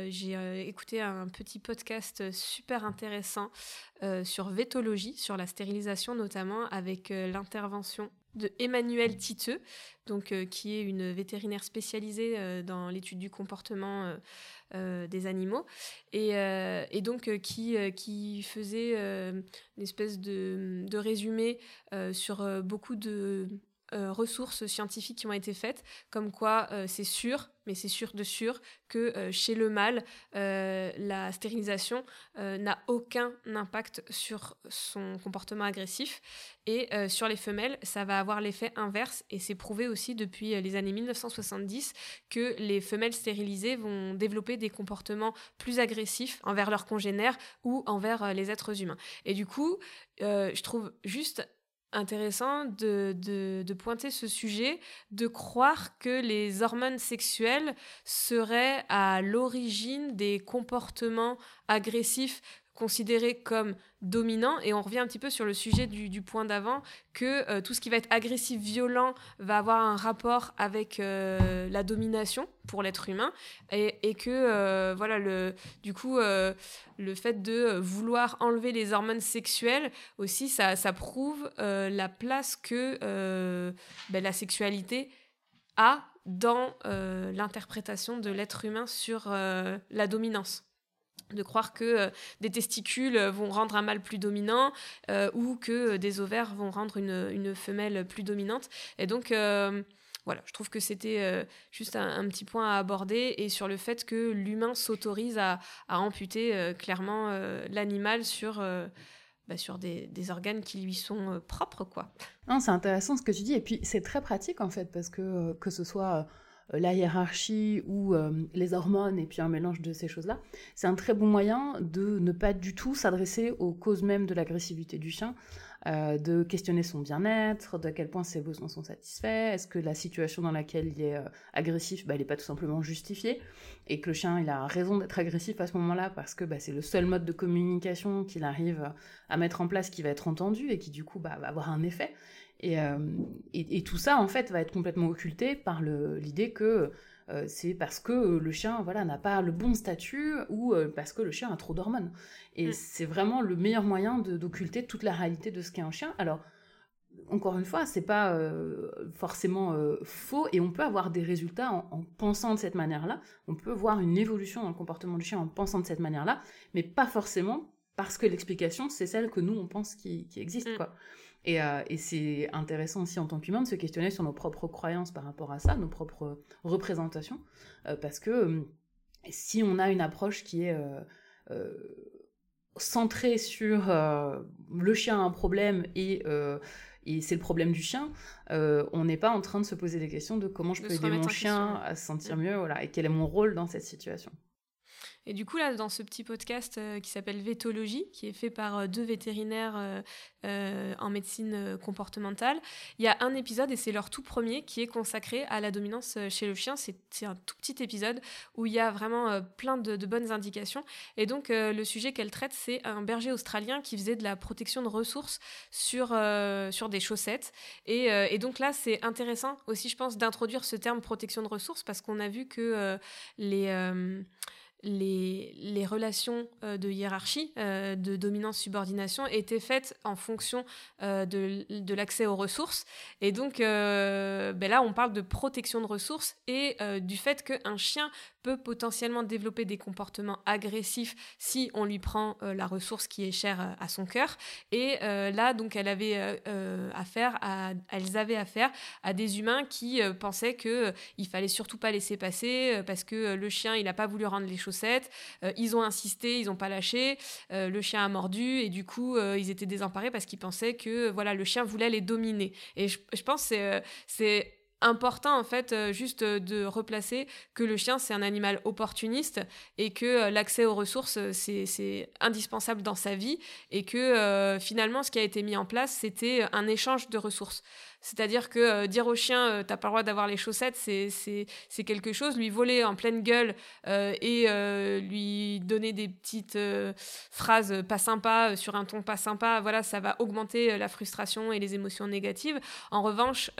j'ai écouté un petit podcast super intéressant sur vétologie, sur la stérilisation notamment, avec l'intervention de Emmanuel Titeux, donc, qui est une vétérinaire spécialisée dans l'étude du comportement des animaux, et, euh, donc euh, qui, qui faisait une espèce de résumé sur beaucoup de euh, ressources scientifiques qui ont été faites, comme quoi euh, c'est sûr, mais c'est sûr de sûr, que euh, chez le mâle, la stérilisation n'a aucun impact sur son comportement agressif. Et sur les femelles, ça va avoir l'effet inverse. Et c'est prouvé aussi depuis les années 1970 que les femelles stérilisées vont développer des comportements plus agressifs envers leurs congénères ou envers les êtres humains. Et du coup, je trouve juste intéressant de, pointer ce sujet, de croire que les hormones sexuelles seraient à l'origine des comportements agressifs considérés comme dominants. Et on revient un petit peu sur le sujet du, point d'avant, que euh, tout ce qui va être agressif, violent, va avoir un rapport avec euh, la domination pour l'être humain. Et, que, euh, voilà, le, du coup, le fait de vouloir enlever les hormones sexuelles, aussi, ça, ça prouve la place que ben, la sexualité a dans l'interprétation de l'être humain sur la dominance de croire que euh, des testicules vont rendre un mâle plus dominant euh, ou que des ovaires vont rendre une, femelle plus dominante. Et donc, euh, voilà, je trouve que c'était juste un, petit point à aborder et sur le fait que l'humain s'autorise à, amputer clairement l'animal sur bah, sur des, organes qui lui sont euh, propres, quoi. c'est intéressant ce que tu dis, et puis c'est très pratique en fait, parce que euh, que ce soit euh, la hiérarchie ou les hormones et puis un mélange de ces choses-là, c'est un très bon moyen de ne pas du tout s'adresser aux causes mêmes de l'agressivité du chien, euh, de questionner son bien-être, de quel point ses besoins sont satisfaits, est-ce que la situation dans laquelle il est euh, agressif, bah, n'est pas tout simplement justifiée, et que le chien il a raison d'être agressif à ce moment-là parce que bah, c'est le seul mode de communication qu'il arrive à mettre en place qui va être entendu et qui du coup bah, va avoir un effet. Et, euh, et, et, tout ça en fait va être complètement occulté par l'idée que euh, c'est parce que le chien voilà n'a pas le bon statut ou euh, parce que le chien a trop d'hormones. Et mm. c'est vraiment le meilleur moyen d'occulter toute la réalité de ce qu'est un chien. Alors encore une fois, c'est pas forcément faux et on peut avoir des résultats en, pensant de cette manière-là. On peut voir une évolution dans le comportement du chien en pensant de cette manière-là, mais pas forcément parce que l'explication c'est celle que nous on pense qui, existe mm. quoi. Euh, et, c'est intéressant aussi en tant qu'humain de se questionner sur nos propres croyances par rapport à ça, nos propres représentations, euh, parce que euh, si on a une approche qui est centrée sur le chien a un problème et et c'est le problème du chien, on n'est pas en train de se poser des questions de comment je peux aider mon chien à se sentir mm. mieux, voilà, et quel est mon rôle dans cette situation? Et du coup, là, dans ce petit podcast euh, qui s'appelle Vétologie, qui est fait par euh, deux vétérinaires euh, en médecine comportementale, il y a un épisode, et c'est leur tout premier, qui est consacré à la dominance chez le chien. C'est un tout petit épisode où il y a vraiment plein de, bonnes indications. Et donc, le sujet qu'elle traite, c'est un berger australien qui faisait de la protection de ressources sur, sur des chaussettes. Et, et donc là, c'est intéressant aussi, je pense, d'introduire ce terme protection de ressources parce qu'on a vu que les les, relations euh, de hiérarchie, euh, de dominance-subordination étaient faites en fonction euh, de, l'accès aux ressources. Et donc ben là, on parle de protection de ressources et du fait qu'un chien peut potentiellement développer des comportements agressifs si on lui prend la ressource qui est chère à son cœur. Et là, donc, elle avait affaire à, elles avaient affaire à des humains qui pensaient que il fallait surtout pas laisser passer parce que le chien, il n'a pas voulu rendre les chaussettes. ils ont insisté, ils n'ont pas lâché. le chien a mordu et du coup, ils étaient désemparés parce qu'ils pensaient que voilà, le chien voulait les dominer. Et je, pense que c'est important en fait euh, juste euh, de replacer que le chien c'est un animal opportuniste et que euh, l'accès aux ressources c'est indispensable dans sa vie et que finalement ce qui a été mis en place c'était un échange de ressources c'est-à-dire que euh, dire au chien, euh, t'as pas le droit d'avoir les chaussettes, c'est quelque chose. Lui voler en pleine gueule euh, et lui donner des petites phrases pas sympas sur un ton pas sympa, voilà, ça va augmenter la frustration et les émotions négatives. En revanche,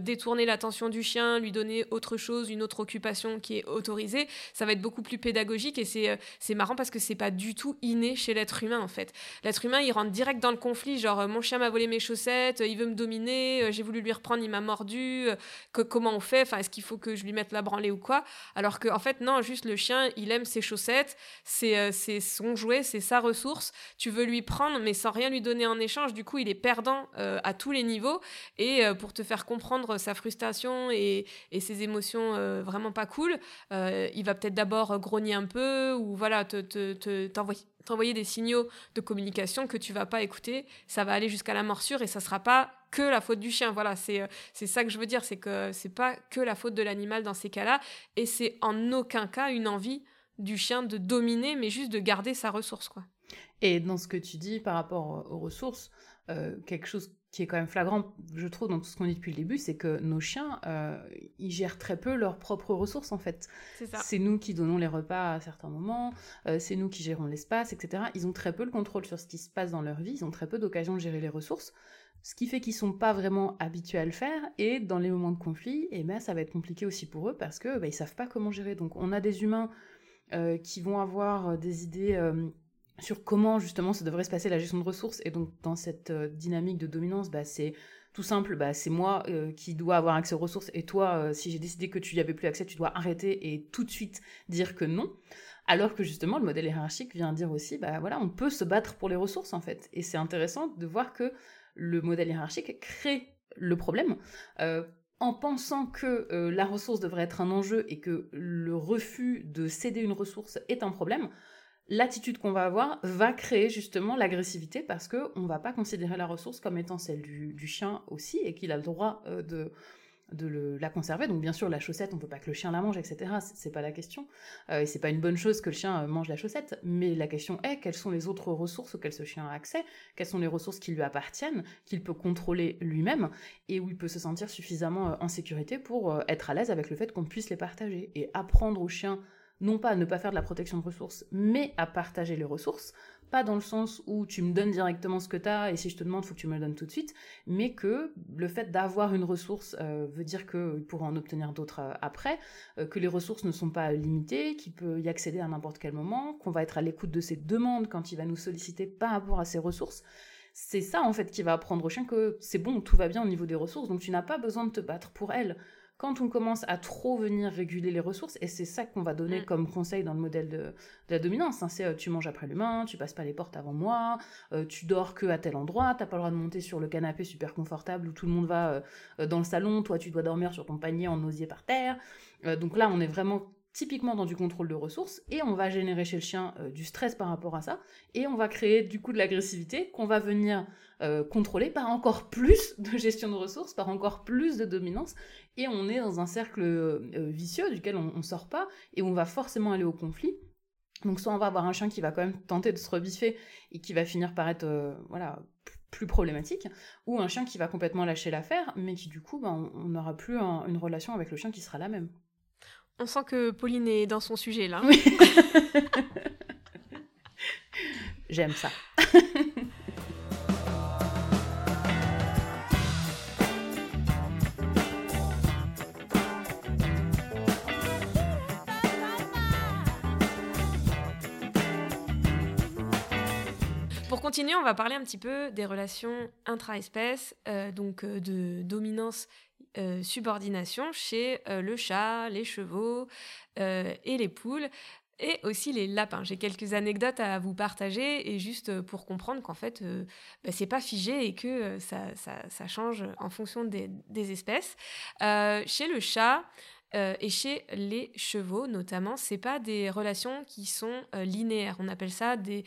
détourner l'attention du chien, lui donner autre chose, une autre occupation qui est autorisée, ça va être beaucoup plus pédagogique et c'est marrant parce que c'est pas du tout inné chez l'être humain en fait. L'être humain, il rentre direct dans le conflit, genre mon chien m'a volé mes chaussettes, il veut me dominer, j'ai voulu lui reprendre, il m'a mordu, euh, que, comment on fait, enfin, est-ce qu'il faut que je lui mette la branlée ou quoi? Alors qu'en en fait, non, juste le chien, il aime ses chaussettes, c'est euh, son jouet, c'est sa ressource, tu veux lui prendre, mais sans rien lui donner en échange, du coup, il est perdant à tous les niveaux, et pour te faire comprendre sa frustration et, ses émotions vraiment pas cool, il va peut-être d'abord grogner un peu, ou voilà, te, te, t'envoyer t'envoyer des signaux de communication que tu vas pas écouter, ça va aller jusqu'à la morsure et ça sera pas que la faute du chien. Voilà, c'est euh, c'est ça que je veux dire, c'est que c'est pas que la faute de l'animal dans ces cas-là et c'est en aucun cas une envie du chien de dominer mais juste de garder sa ressource quoi. Et dans ce que tu dis par rapport aux ressources, euh, quelque chose qui est quand même flagrant, je trouve, dans tout ce qu'on dit depuis le début, c'est que nos chiens, euh, ils gèrent très peu leurs propres ressources, en fait. C'est nous qui donnons les repas à certains moments, euh, c'est nous qui gérons l'espace, etc. Ils ont très peu le contrôle sur ce qui se passe dans leur vie, ils ont très peu d'occasion de gérer les ressources, ce qui fait qu'ils sont pas vraiment habitués à le faire, et dans les moments de conflit, eh ben, ça va être compliqué aussi pour eux, parce que bah, ils savent pas comment gérer. Donc on a des humains euh, qui vont avoir des idées sur comment justement ça devrait se passer la gestion de ressources. Et donc dans cette euh, dynamique de dominance, bah, c'est tout simple, bah, c'est moi euh, qui dois avoir accès aux ressources et toi, euh, si j'ai décidé que tu n'y avais plus accès, tu dois arrêter et tout de suite dire que non. Alors que justement, le modèle hiérarchique vient dire aussi, bah voilà, on peut se battre pour les ressources en fait. Et c'est intéressant de voir que le modèle hiérarchique crée le problème en pensant que euh, la ressource devrait être un enjeu et que le refus de céder une ressource est un problème, l'attitude qu'on va avoir va créer justement l'agressivité parce qu'on ne va pas considérer la ressource comme étant celle du, chien aussi et qu'il a le droit euh, de, de la conserver. Donc bien sûr, la chaussette, on ne veut pas que le chien la mange, etc. C'est pas la question. Euh, et c'est pas une bonne chose que le chien euh, mange la chaussette. Mais la question est quelles sont les autres ressources auxquelles ce chien a accès? Quelles sont les ressources qui lui appartiennent, qu'il peut contrôler lui-même et où il peut se sentir suffisamment en sécurité pour être à l'aise avec le fait qu'on puisse les partager? Et apprendre au chien non pas à ne pas faire de la protection de ressources, mais à partager les ressources, pas dans le sens où tu me donnes directement ce que tu as et si je te demande, faut que tu me le donnes tout de suite, mais que le fait d'avoir une ressource euh, veut dire qu'il pourra en obtenir d'autres euh, après, euh, que les ressources ne sont pas limitées, qu'il peut y accéder à n'importe quel moment, qu'on va être à l'écoute de ses demandes quand il va nous solliciter par rapport à ses ressources. C'est ça en fait qui va apprendre au chien que c'est bon, tout va bien au niveau des ressources, donc tu n'as pas besoin de te battre pour elles quand on commence à trop venir réguler les ressources, et c'est ça qu'on va donner mm. comme conseil dans le modèle de, la dominance, hein, c'est euh, tu manges après l'humain, tu passes pas les portes avant moi, euh, tu dors que à tel endroit, t'as pas le droit de monter sur le canapé super confortable où tout le monde va euh, dans le salon, toi tu dois dormir sur ton panier en osier par terre. donc là, on est vraiment typiquement dans du contrôle de ressources, et on va générer chez le chien du stress par rapport à ça, et on va créer du coup de l'agressivité qu'on va venir contrôler par encore plus de gestion de ressources, par encore plus de dominance, et on est dans un cercle euh, vicieux duquel on ne sort pas et on va forcément aller au conflit. Donc soit on va avoir un chien qui va quand même tenter de se rebiffer et qui va finir par être euh, voilà plus problématique, ou un chien qui va complètement lâcher l'affaire, mais qui du coup ben, on n'aura plus une relation avec le chien qui sera la même. On sent que Pauline est dans son sujet là. Oui. J'aime ça. continuer, on va parler un petit peu des relations intra-espèces, euh, donc euh, de dominance euh, subordination chez le chat, les chevaux et les poules et aussi les lapins. J'ai quelques anecdotes à vous partager et juste pour comprendre qu'en fait, bah, c'est pas figé et que ça, change en fonction des, espèces. chez le chat, euh, et chez les chevaux, notamment, c'est pas des relations qui sont euh, linéaires. On appelle ça des,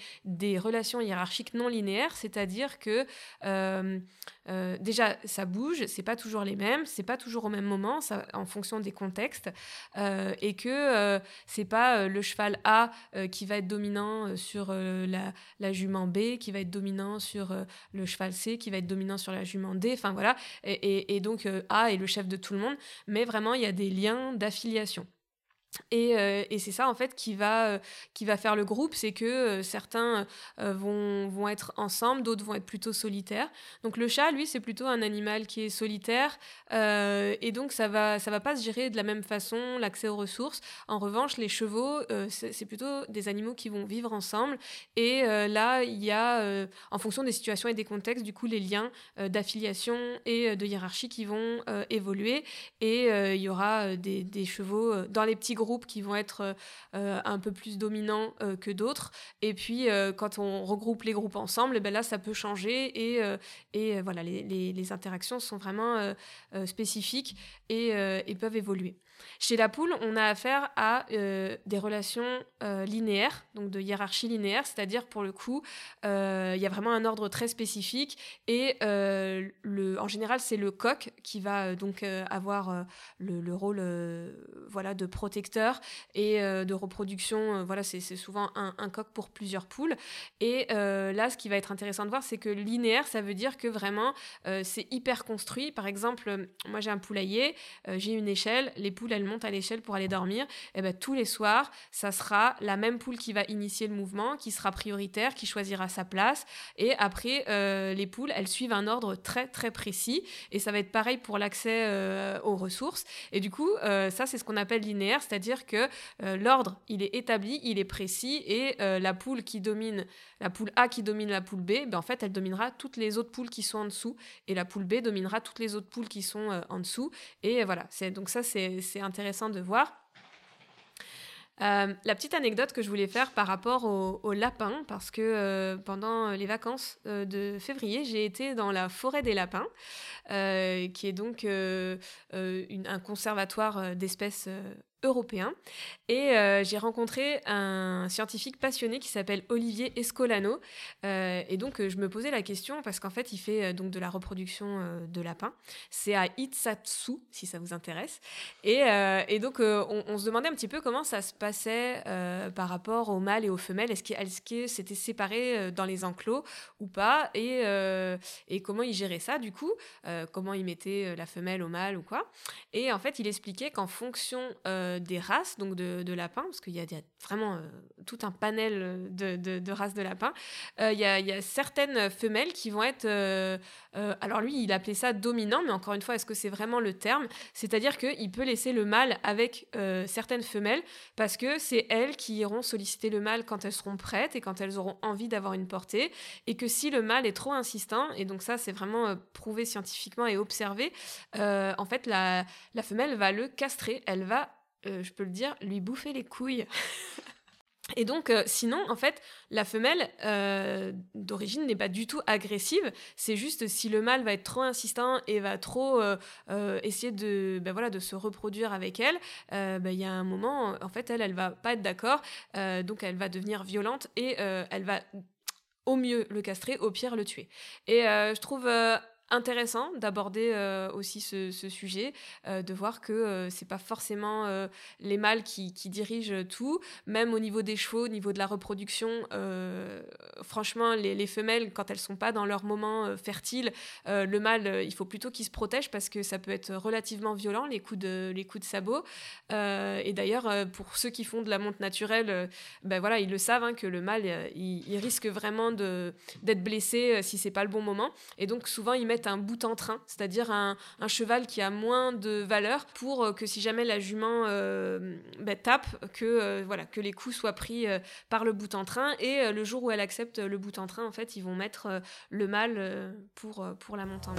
relations hiérarchiques non linéaires, c'est-à-dire que euh, déjà ça bouge, c'est pas toujours les mêmes, c'est pas toujours au même moment, ça, en fonction des contextes, et que c'est pas le cheval A qui va être dominant sur la, jument B, qui va être dominant sur le cheval C, qui va être dominant sur la jument D. Enfin voilà, et donc A est le chef de tout le monde, mais vraiment il y a des liens d'affiliation. Euh, et, c'est ça en fait qui va, euh, qui va faire le groupe, c'est que euh, certains vont, vont être ensemble, d'autres vont être plutôt solitaires. Donc le chat, lui, c'est plutôt un animal qui est solitaire et donc ça va, ça va pas se gérer de la même façon l'accès aux ressources. En revanche, les chevaux, c'est plutôt des animaux qui vont vivre ensemble et là il y a, en fonction des situations et des contextes, du coup les liens d'affiliation et de hiérarchie qui vont évoluer et il y aura des, des chevaux dans les petits groupes qui vont être euh, euh, un peu plus dominants euh, que d'autres. Et puis, quand on regroupe les groupes ensemble, eh ben là, ça peut changer. Et, et voilà, les, les, interactions sont vraiment spécifiques et, et peuvent évoluer. Chez la poule, on a affaire à euh, des relations euh, linéaires, donc de hiérarchie linéaire, c'est-à-dire pour le coup, euh, il y a vraiment un ordre très spécifique et le, en général, c'est le coq qui va donc avoir le, rôle voilà, de protecteur et de reproduction. voilà, c'est souvent un, un, coq pour plusieurs poules. Et là, ce qui va être intéressant de voir, c'est que linéaire, ça veut dire que vraiment, c'est hyper construit. Par exemple, moi j'ai un poulailler, j'ai une échelle, les poules elle monte à l'échelle pour aller dormir, et eh ben, tous les soirs, ça sera la même poule qui va initier le mouvement, qui sera prioritaire, qui choisira sa place. Et après, euh, les poules, elles suivent un ordre très très précis. Et ça va être pareil pour l'accès euh, aux ressources. Et du coup, euh, ça, c'est ce qu'on appelle linéaire, c'est-à-dire que l'ordre, il est établi, il est précis, et la poule qui domine, la poule A qui domine la poule B, ben, en fait, elle dominera toutes les autres poules qui sont en dessous, et la poule B dominera toutes les autres poules qui sont en dessous. Et voilà, donc ça, c'est intéressant de voir. Euh, la petite anecdote que je voulais faire par rapport au, lapin, parce que euh, pendant les vacances euh, de février, j'ai été dans la forêt des lapins, qui est donc un conservatoire d'espèces européen. Et euh, j'ai rencontré un scientifique passionné qui s'appelle Olivier Escolano. Euh, et donc, euh, je me posais la question, parce qu'en fait, il fait donc de la reproduction de lapins. C'est à Itsatsu, si ça vous intéresse. Et, et donc, on, se demandait un petit peu comment ça se passait par rapport aux mâles et aux femelles. Est-ce que c'était séparé dans les enclos ou pas? Et, et comment il gérait ça, du coup? Comment il mettait la femelle au mâle ou quoi? Et en fait, il expliquait qu'en fonction euh, des races donc de, lapins, parce qu'il y, a vraiment euh, tout un panel de, races de lapins. Euh, il y, a, certaines femelles qui vont être... alors lui, il appelait ça dominant, mais encore une fois, est-ce que c'est vraiment le terme? C'est-à-dire qu'il peut laisser le mâle avec certaines femelles, parce que c'est elles qui iront solliciter le mâle quand elles seront prêtes et quand elles auront envie d'avoir une portée, et que si le mâle est trop insistant, et donc ça c'est vraiment prouvé scientifiquement et observé, en fait la femelle va le castrer, elle va euh, je peux le dire, lui bouffer les couilles. Et donc, euh, sinon, en fait, la femelle euh, d'origine n'est pas du tout agressive. C'est juste si le mâle va être trop insistant et va trop essayer de, ben voilà, de se reproduire avec elle, ben, il y a un moment, en fait, elle, elle va pas être d'accord. donc, elle va devenir violente et elle va au mieux le castrer, au pire le tuer. Et je trouve intéressant d'aborder euh, aussi ce, sujet, euh, de voir que euh, c'est pas forcément les mâles qui, dirigent tout, même au niveau des chevaux, au niveau de la reproduction. franchement, les, femelles, quand elles sont pas dans leur moment fertile, le mâle, il faut plutôt qu'il se protège parce que ça peut être relativement violent les coups de les coups de sabot. et d'ailleurs, pour ceux qui font de la monte naturelle, ben voilà, ils le savent hein, que le mâle, il, risque vraiment d'être blessé si c'est pas le bon moment. Et donc souvent ils mettent un bout en train, c'est-à-dire un, cheval qui a moins de valeur pour euh, que si jamais la jument euh, ben, tape, que, euh, voilà, que les coups soient pris par le bout en train. Et le jour où elle accepte le bout en train, en fait, ils vont mettre le mâle pour, pour la montagne.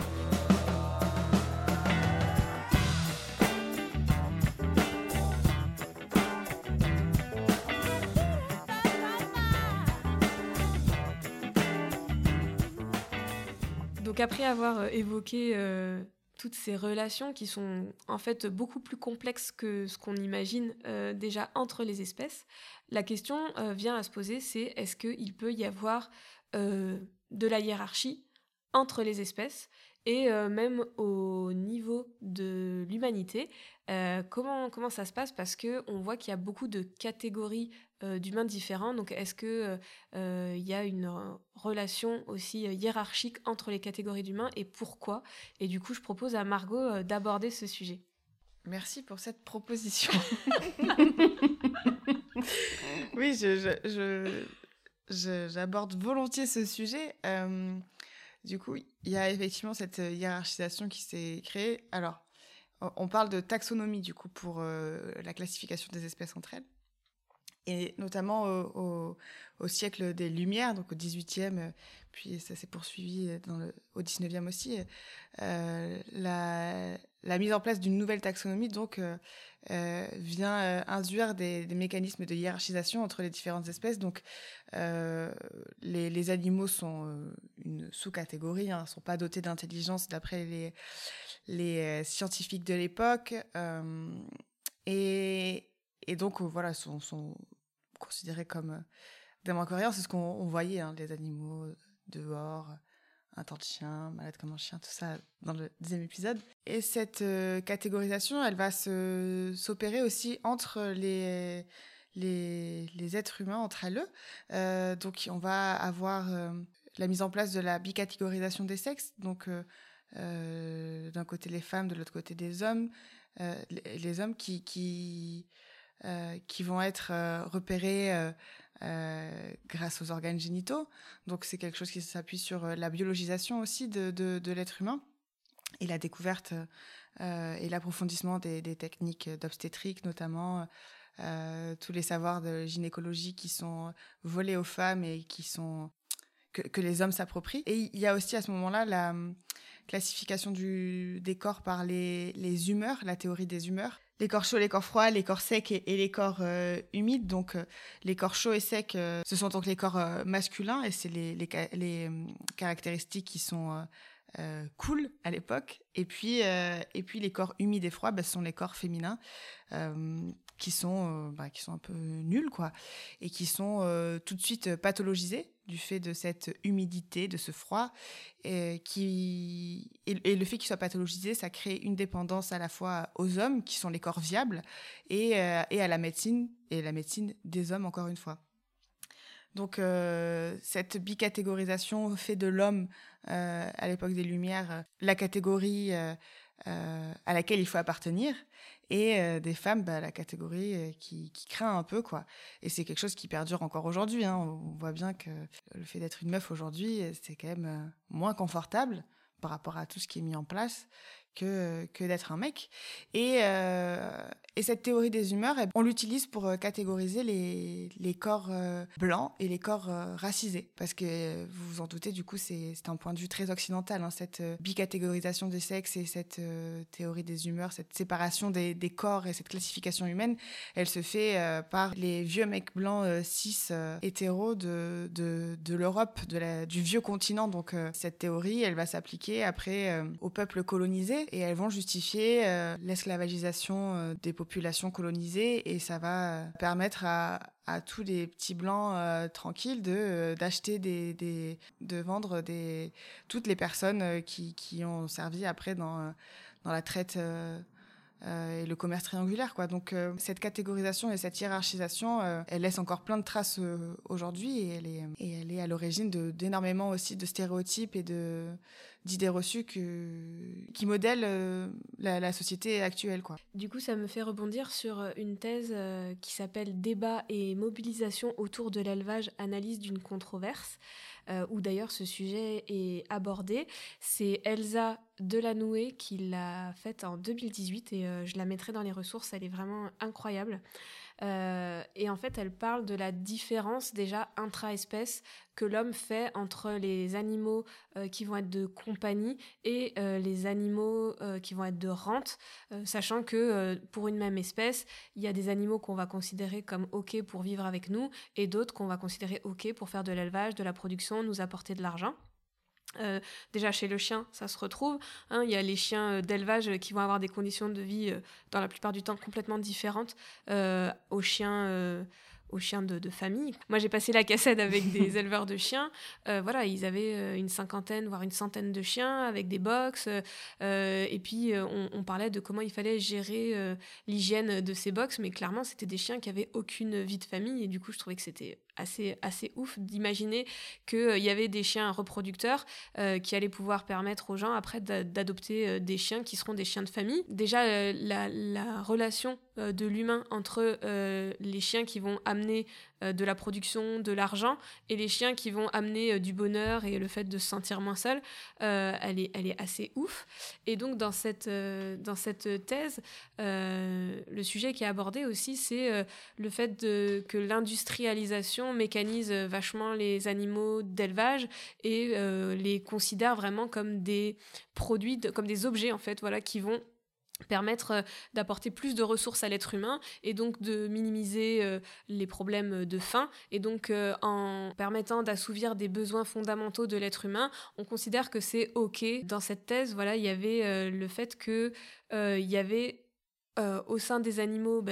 Donc après avoir euh, évoqué euh, toutes ces relations qui sont en fait beaucoup plus complexes que ce qu'on imagine euh, déjà entre les espèces, la question vient à se poser, c'est est-ce qu'il peut y avoir de la hiérarchie entre les espèces et même au niveau de l'humanité. comment, comment ça se passe? Parce qu'on voit qu'il y a beaucoup de catégories d'humains différents. Donc est-ce qu'il il y a une relation aussi hiérarchique entre les catégories d'humains et pourquoi? Et du coup, je propose à Margot d'aborder ce sujet. Merci pour cette proposition. oui, je, j'aborde volontiers ce sujet. Du coup, il y a effectivement cette euh, hiérarchisation qui s'est créée. Alors, on parle de taxonomie, du coup, pour euh, la classification des espèces entre elles. Et notamment au, siècle des Lumières, donc au 18e, euh, puis ça s'est poursuivi le, au 19e aussi, la, la, mise en place d'une nouvelle taxonomie donc, vient induire des, mécanismes de hiérarchisation entre les différentes espèces. Donc, euh, les, animaux sont euh, une sous-catégorie, ne hein, sont pas dotés d'intelligence d'après les, les euh, scientifiques de l'époque. Et, et, donc, voilà, sont, sont considérés comme des manqueriens. C'est ce qu'on voyait, hein, les animaux dehors, un temps de chien, malade comme un chien, tout ça dans le deuxième épisode. Et cette catégorisation, elle va s'opérer aussi entre les êtres humains entre elles. Euh, donc on va avoir euh, la mise en place de la bicatégorisation des sexes, donc euh, d'un côté les femmes, de l'autre côté des hommes, les, hommes qui, qui vont être repérés grâce aux organes génitaux. Donc c'est quelque chose qui s'appuie sur la biologisation aussi de, l'être humain et la découverte et l'approfondissement des, techniques d'obstétrique notamment. Euh, tous les savoirs de gynécologie qui sont volés aux femmes et qui sont que, les hommes s'approprient. Et il y a aussi à ce moment-là la classification du, des corps par les humeurs, la théorie des humeurs. Les corps chauds, les corps froids, les corps secs et, les corps euh, humides. Donc, euh, les corps chauds et secs, euh, ce sont donc les corps masculins et c'est les, caractéristiques qui sont cool à l'époque. Et puis, et puis, les corps humides et froids, bah, ce sont les corps féminins qui sont, bah, qui sont un peu nuls, quoi, et qui sont tout de suite pathologisés du fait de cette humidité, de ce froid, et, qui, et, le fait qu'il soit pathologisé, ça crée une dépendance à la fois aux hommes, qui sont les corps viables, et, euh, et à la médecine, et la médecine des hommes, encore une fois. Donc euh, cette bicatégorisation fait de l'homme, euh, à l'époque des Lumières, la catégorie à laquelle il faut appartenir, et euh, des femmes, bah, la catégorie euh, qui, qui, craint un peu, quoi. Et c'est quelque chose qui perdure encore aujourd'hui. Hein. On voit bien que le fait d'être une meuf aujourd'hui, c'est quand même euh, moins confortable par rapport à tout ce qui est mis en place que, que d'être un mec. Et, euh, et cette théorie des humeurs, eh, on l'utilise pour euh, catégoriser les, corps euh, blancs et les corps racisés. Parce que vous vous en doutez, du coup, c'est un point de vue très occidental, hein, cette bicatégorisation des sexes et cette théorie des humeurs, cette séparation des, corps et cette classification humaine, elle se fait par les vieux mecs blancs cis hétéros de, de, l'Europe, du vieux continent. Donc cette théorie, elle va s'appliquer après au peuple colonisé et elles vont justifier euh, l'esclavagisation euh, des populations colonisées et ça va euh, permettre à, tous les petits blancs tranquilles de d'acheter des, des, de vendre des toutes les personnes qui, qui ont servi après dans dans la traite et le commerce triangulaire quoi donc cette catégorisation et cette hiérarchisation elle laisse encore plein de traces aujourd'hui et elle est et elle est à l'origine d'énormément aussi de stéréotypes et d'idées reçues qui modèlent euh, la, société actuelle. Quoi. Du coup, ça me fait rebondir sur euh, une thèse euh, qui s'appelle Débat et mobilisation autour de l'élevage, analyse d'une controverse, où d'ailleurs ce sujet est abordé. C'est Elsa Delanoué qui l'a faite en 2018 et je la mettrai dans les ressources, elle est vraiment incroyable. Euh, et en fait, elle parle de la différence déjà intra-espèce que l'homme fait entre les animaux euh, qui vont être de compagnie et euh, les animaux qui vont être de rente, sachant que pour une même espèce, il y a des animaux qu'on va considérer comme OK pour vivre avec nous et d'autres qu'on va considérer OK pour faire de l'élevage, de la production, nous apporter de l'argent. Euh, déjà chez le chien, ça se retrouve. Hein. il y a les chiens euh, d'élevage qui vont avoir des conditions de vie euh, dans la plupart du temps complètement différentes aux chiens aux chiens de, famille. Moi, j'ai passé la cassette avec des éleveurs de chiens. voilà, ils avaient une cinquantaine, voire une centaine de chiens avec des box. et puis, on, on, parlait de comment il fallait gérer l'hygiène de ces box. Mais clairement, c'était des chiens qui avaient aucune vie de famille. Et du coup, je trouvais que c'était assez, assez ouf d'imaginer qu'il euh, y avait des chiens reproducteurs euh, qui allaient pouvoir permettre aux gens après d'adopter euh, des chiens qui seront des chiens de famille. Déjà, la, la, relation de l'humain entre les chiens qui vont amener de la production, de l'argent, et les chiens qui vont amener du bonheur et le fait de se sentir moins seul, elle, est, elle est assez ouf. Et donc, dans cette, dans cette thèse, le sujet qui est abordé aussi, c'est le fait que l'industrialisation mécanise vachement les animaux d'élevage et euh, les considère vraiment comme des produits, comme des objets en fait, voilà, qui vont permettre euh, d'apporter plus de ressources à l'être humain et donc de minimiser euh, les problèmes de faim. Et donc en permettant d'assouvir des besoins fondamentaux de l'être humain on considère que c'est ok. Dans cette thèse voilà il y avait le fait que il y avait au sein des animaux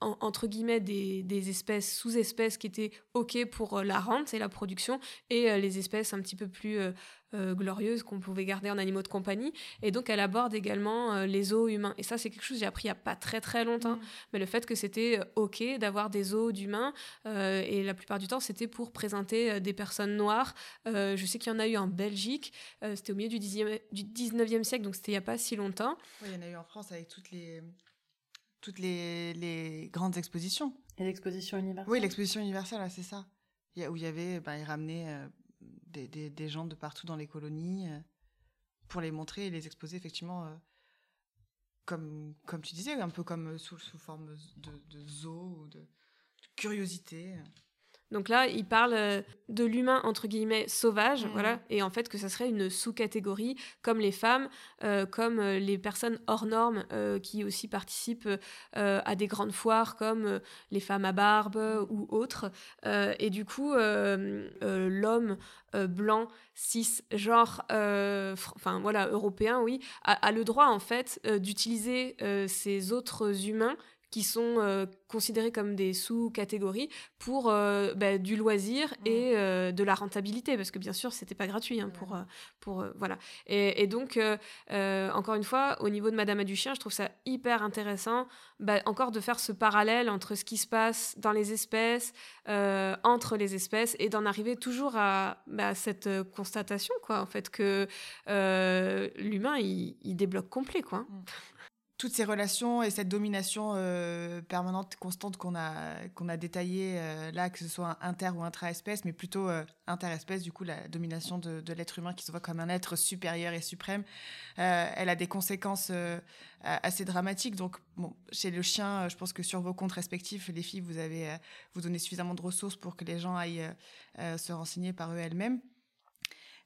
entre guillemets des, espèces sous-espèces qui étaient ok pour euh, la rente et la production et euh, les espèces un petit peu plus euh, glorieuses qu'on pouvait garder en animaux de compagnie. Et donc elle aborde également les zoos humains. Et ça c'est quelque chose que j'ai appris il y a pas très très longtemps. Mmh. mais le fait que c'était ok d'avoir des zoos d'humains et la plupart du temps c'était pour présenter des personnes noires. Je sais qu'il y en a eu en Belgique. C'était au milieu du, 10e, du 19e siècle donc c'était il y a pas si longtemps. Il y en a eu en France avec toutes les toutes les, grandes expositions. Et l'exposition universelle Oui, l'exposition universelle, c'est ça. Où il y avait, ben, ils ramenaient euh, des, gens de partout dans les colonies euh, pour les montrer et les exposer effectivement, euh, comme, comme tu disais, un peu comme sous, sous forme de, de zoo ou de, curiosité. Donc là, il parle euh, de l'humain entre guillemets sauvage, Mm. voilà, et en fait que ça serait une sous-catégorie comme les femmes, euh, comme euh, les personnes hors normes euh, qui aussi participent euh, à des grandes foires comme les femmes à barbe ou autres. Et du coup, l'homme blanc, cis, genre, enfin voilà, européen, oui, a, a le droit en fait d'utiliser ces autres humains qui sont euh, considérés comme des sous-catégories pour euh, bah, du loisir Mm. et euh, de la rentabilité parce que bien sûr c'était pas gratuit hein, pour euh, pour voilà. Et, et donc encore une fois au niveau de Madame Aduchien je trouve ça hyper intéressant bah, encore de faire ce parallèle entre ce qui se passe dans les espèces entre les espèces et d'en arriver toujours à bah, cette constatation quoi en fait que l'humain il, il débloque complet quoi toutes ces relations et cette domination euh, permanente, constante qu'on a, qu'on a détaillée euh, là, que ce soit inter ou intra-espèce, mais plutôt euh, inter-espèce, du coup, la domination de, l'être humain qui se voit comme un être supérieur et suprême, elle a des conséquences assez dramatiques. Donc, chez le chien, je pense que sur vos comptes respectifs, les filles, vous avez vous donnez suffisamment de ressources pour que les gens aillent se renseigner par eux-mêmes.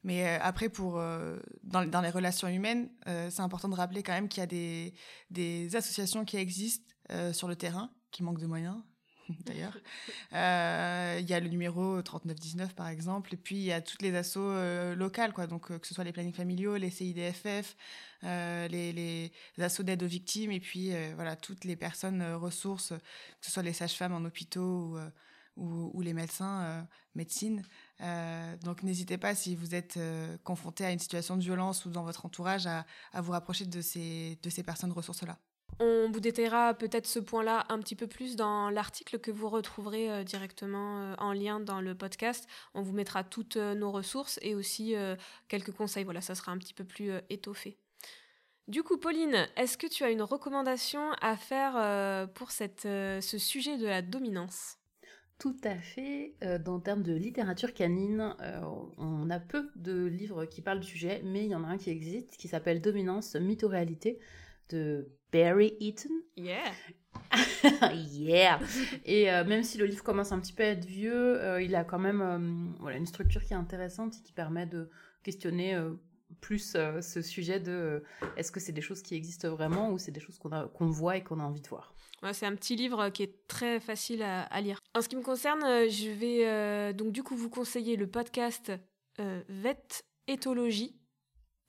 Mais euh, après, pour, euh, dans, dans les relations humaines, euh, c'est important de rappeler quand même qu'il y a des, des associations qui existent sur le terrain, qui manquent de moyens, d'ailleurs. Euh, Il y a le numéro 3919, par exemple, et puis il y a toutes les assos euh, locales, quoi. Donc, euh, que ce soit les plannings familiaux, les CIDFF, les, les assos d'aide aux victimes, et puis voilà, toutes les personnes ressources, que ce soit les sages-femmes en hôpitaux ou, ou, ou les médecins, médecine. Euh, donc n'hésitez pas si vous êtes euh, confronté à une situation de violence ou dans votre entourage à, vous rapprocher de ces, de ces personnes ressources-là. On vous détaillera peut-être ce point-là un petit peu plus dans l'article que vous retrouverez euh, directement en lien dans le podcast. On vous mettra toutes nos ressources et aussi quelques conseils. Voilà, ça sera un petit peu plus étoffé. Du coup, Pauline, est-ce que tu as une recommandation à faire pour cette, ce sujet de la dominance? Tout à fait. Euh, dans le terme de littérature canine, euh, on a peu de livres qui parlent du sujet, mais il y en a un qui existe, qui s'appelle Dominance, mythe ou réalité, de Barry Eaton. Yeah yeah Et euh, même si le livre commence un petit peu à être vieux, euh, il a quand même voilà, une structure qui est intéressante et qui permet de questionner plus euh, ce sujet de euh, est-ce que c'est des choses qui existent vraiment ou c'est des choses qu'on voit et qu'on a envie de voir? C'est un petit livre qui est très facile à, lire. En ce qui me concerne, euh, je vais euh, donc du coup vous conseiller le podcast euh, Vet Éthologie.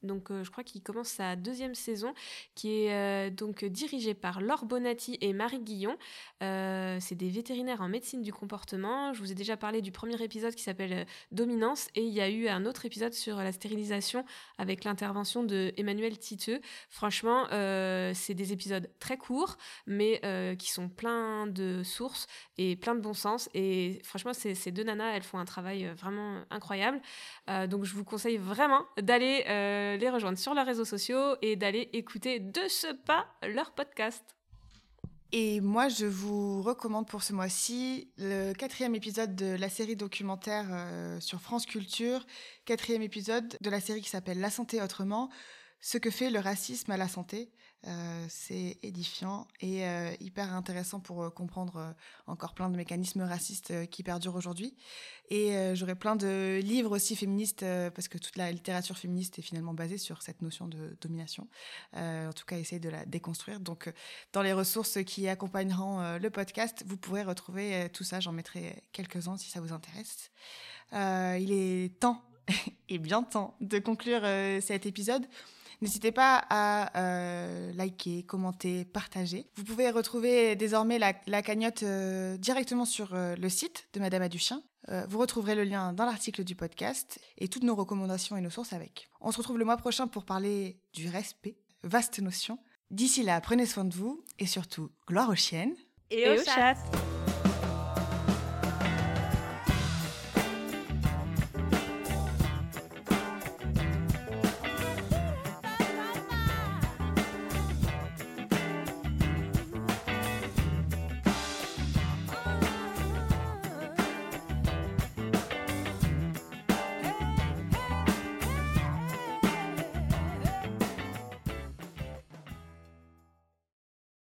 Donc euh, je crois qu'il commence sa deuxième saison, qui est euh, donc dirigée par Laure Bonatti et Marie Guillon. Euh, c'est des vétérinaires en médecine du comportement. Je vous ai déjà parlé du premier épisode qui s'appelle Dominance et il y a eu un autre épisode sur la stérilisation avec l'intervention de Emmanuel Titeux. Franchement, c'est des épisodes très courts mais qui sont pleins de sources et plein de bon sens. Et franchement, ces, deux nanas, elles font un travail vraiment incroyable. Donc, je vous conseille vraiment d'aller les rejoindre sur leurs réseaux sociaux et d'aller écouter de ce pas leur podcast. Et moi, je vous recommande pour ce mois-ci le quatrième épisode de la série documentaire euh, sur France Culture, quatrième épisode de la série qui s'appelle La santé autrement, ce que fait le racisme à la santé. Euh, c'est édifiant et euh, hyper intéressant pour euh, comprendre encore plein de mécanismes racistes qui perdurent aujourd'hui. Et j'aurai plein de livres aussi féministes, parce que toute la littérature féministe est finalement basée sur cette notion de domination. En tout cas, essayer de la déconstruire. Donc, dans les ressources qui accompagneront le podcast, vous pourrez retrouver tout ça. J'en mettrai quelques-uns si ça vous intéresse. Il est temps, et bien temps, de conclure cet épisode. N'hésitez pas à euh, liker, commenter, partager. Vous pouvez retrouver désormais la, la cagnotte euh, directement sur euh, le site de Madame Aduchien. Euh, vous retrouverez le lien dans l'article du podcast et toutes nos recommandations et nos sources avec. On se retrouve le mois prochain pour parler du respect, vaste notion. D'ici là, prenez soin de vous et surtout, gloire aux chiennes. Et au chat.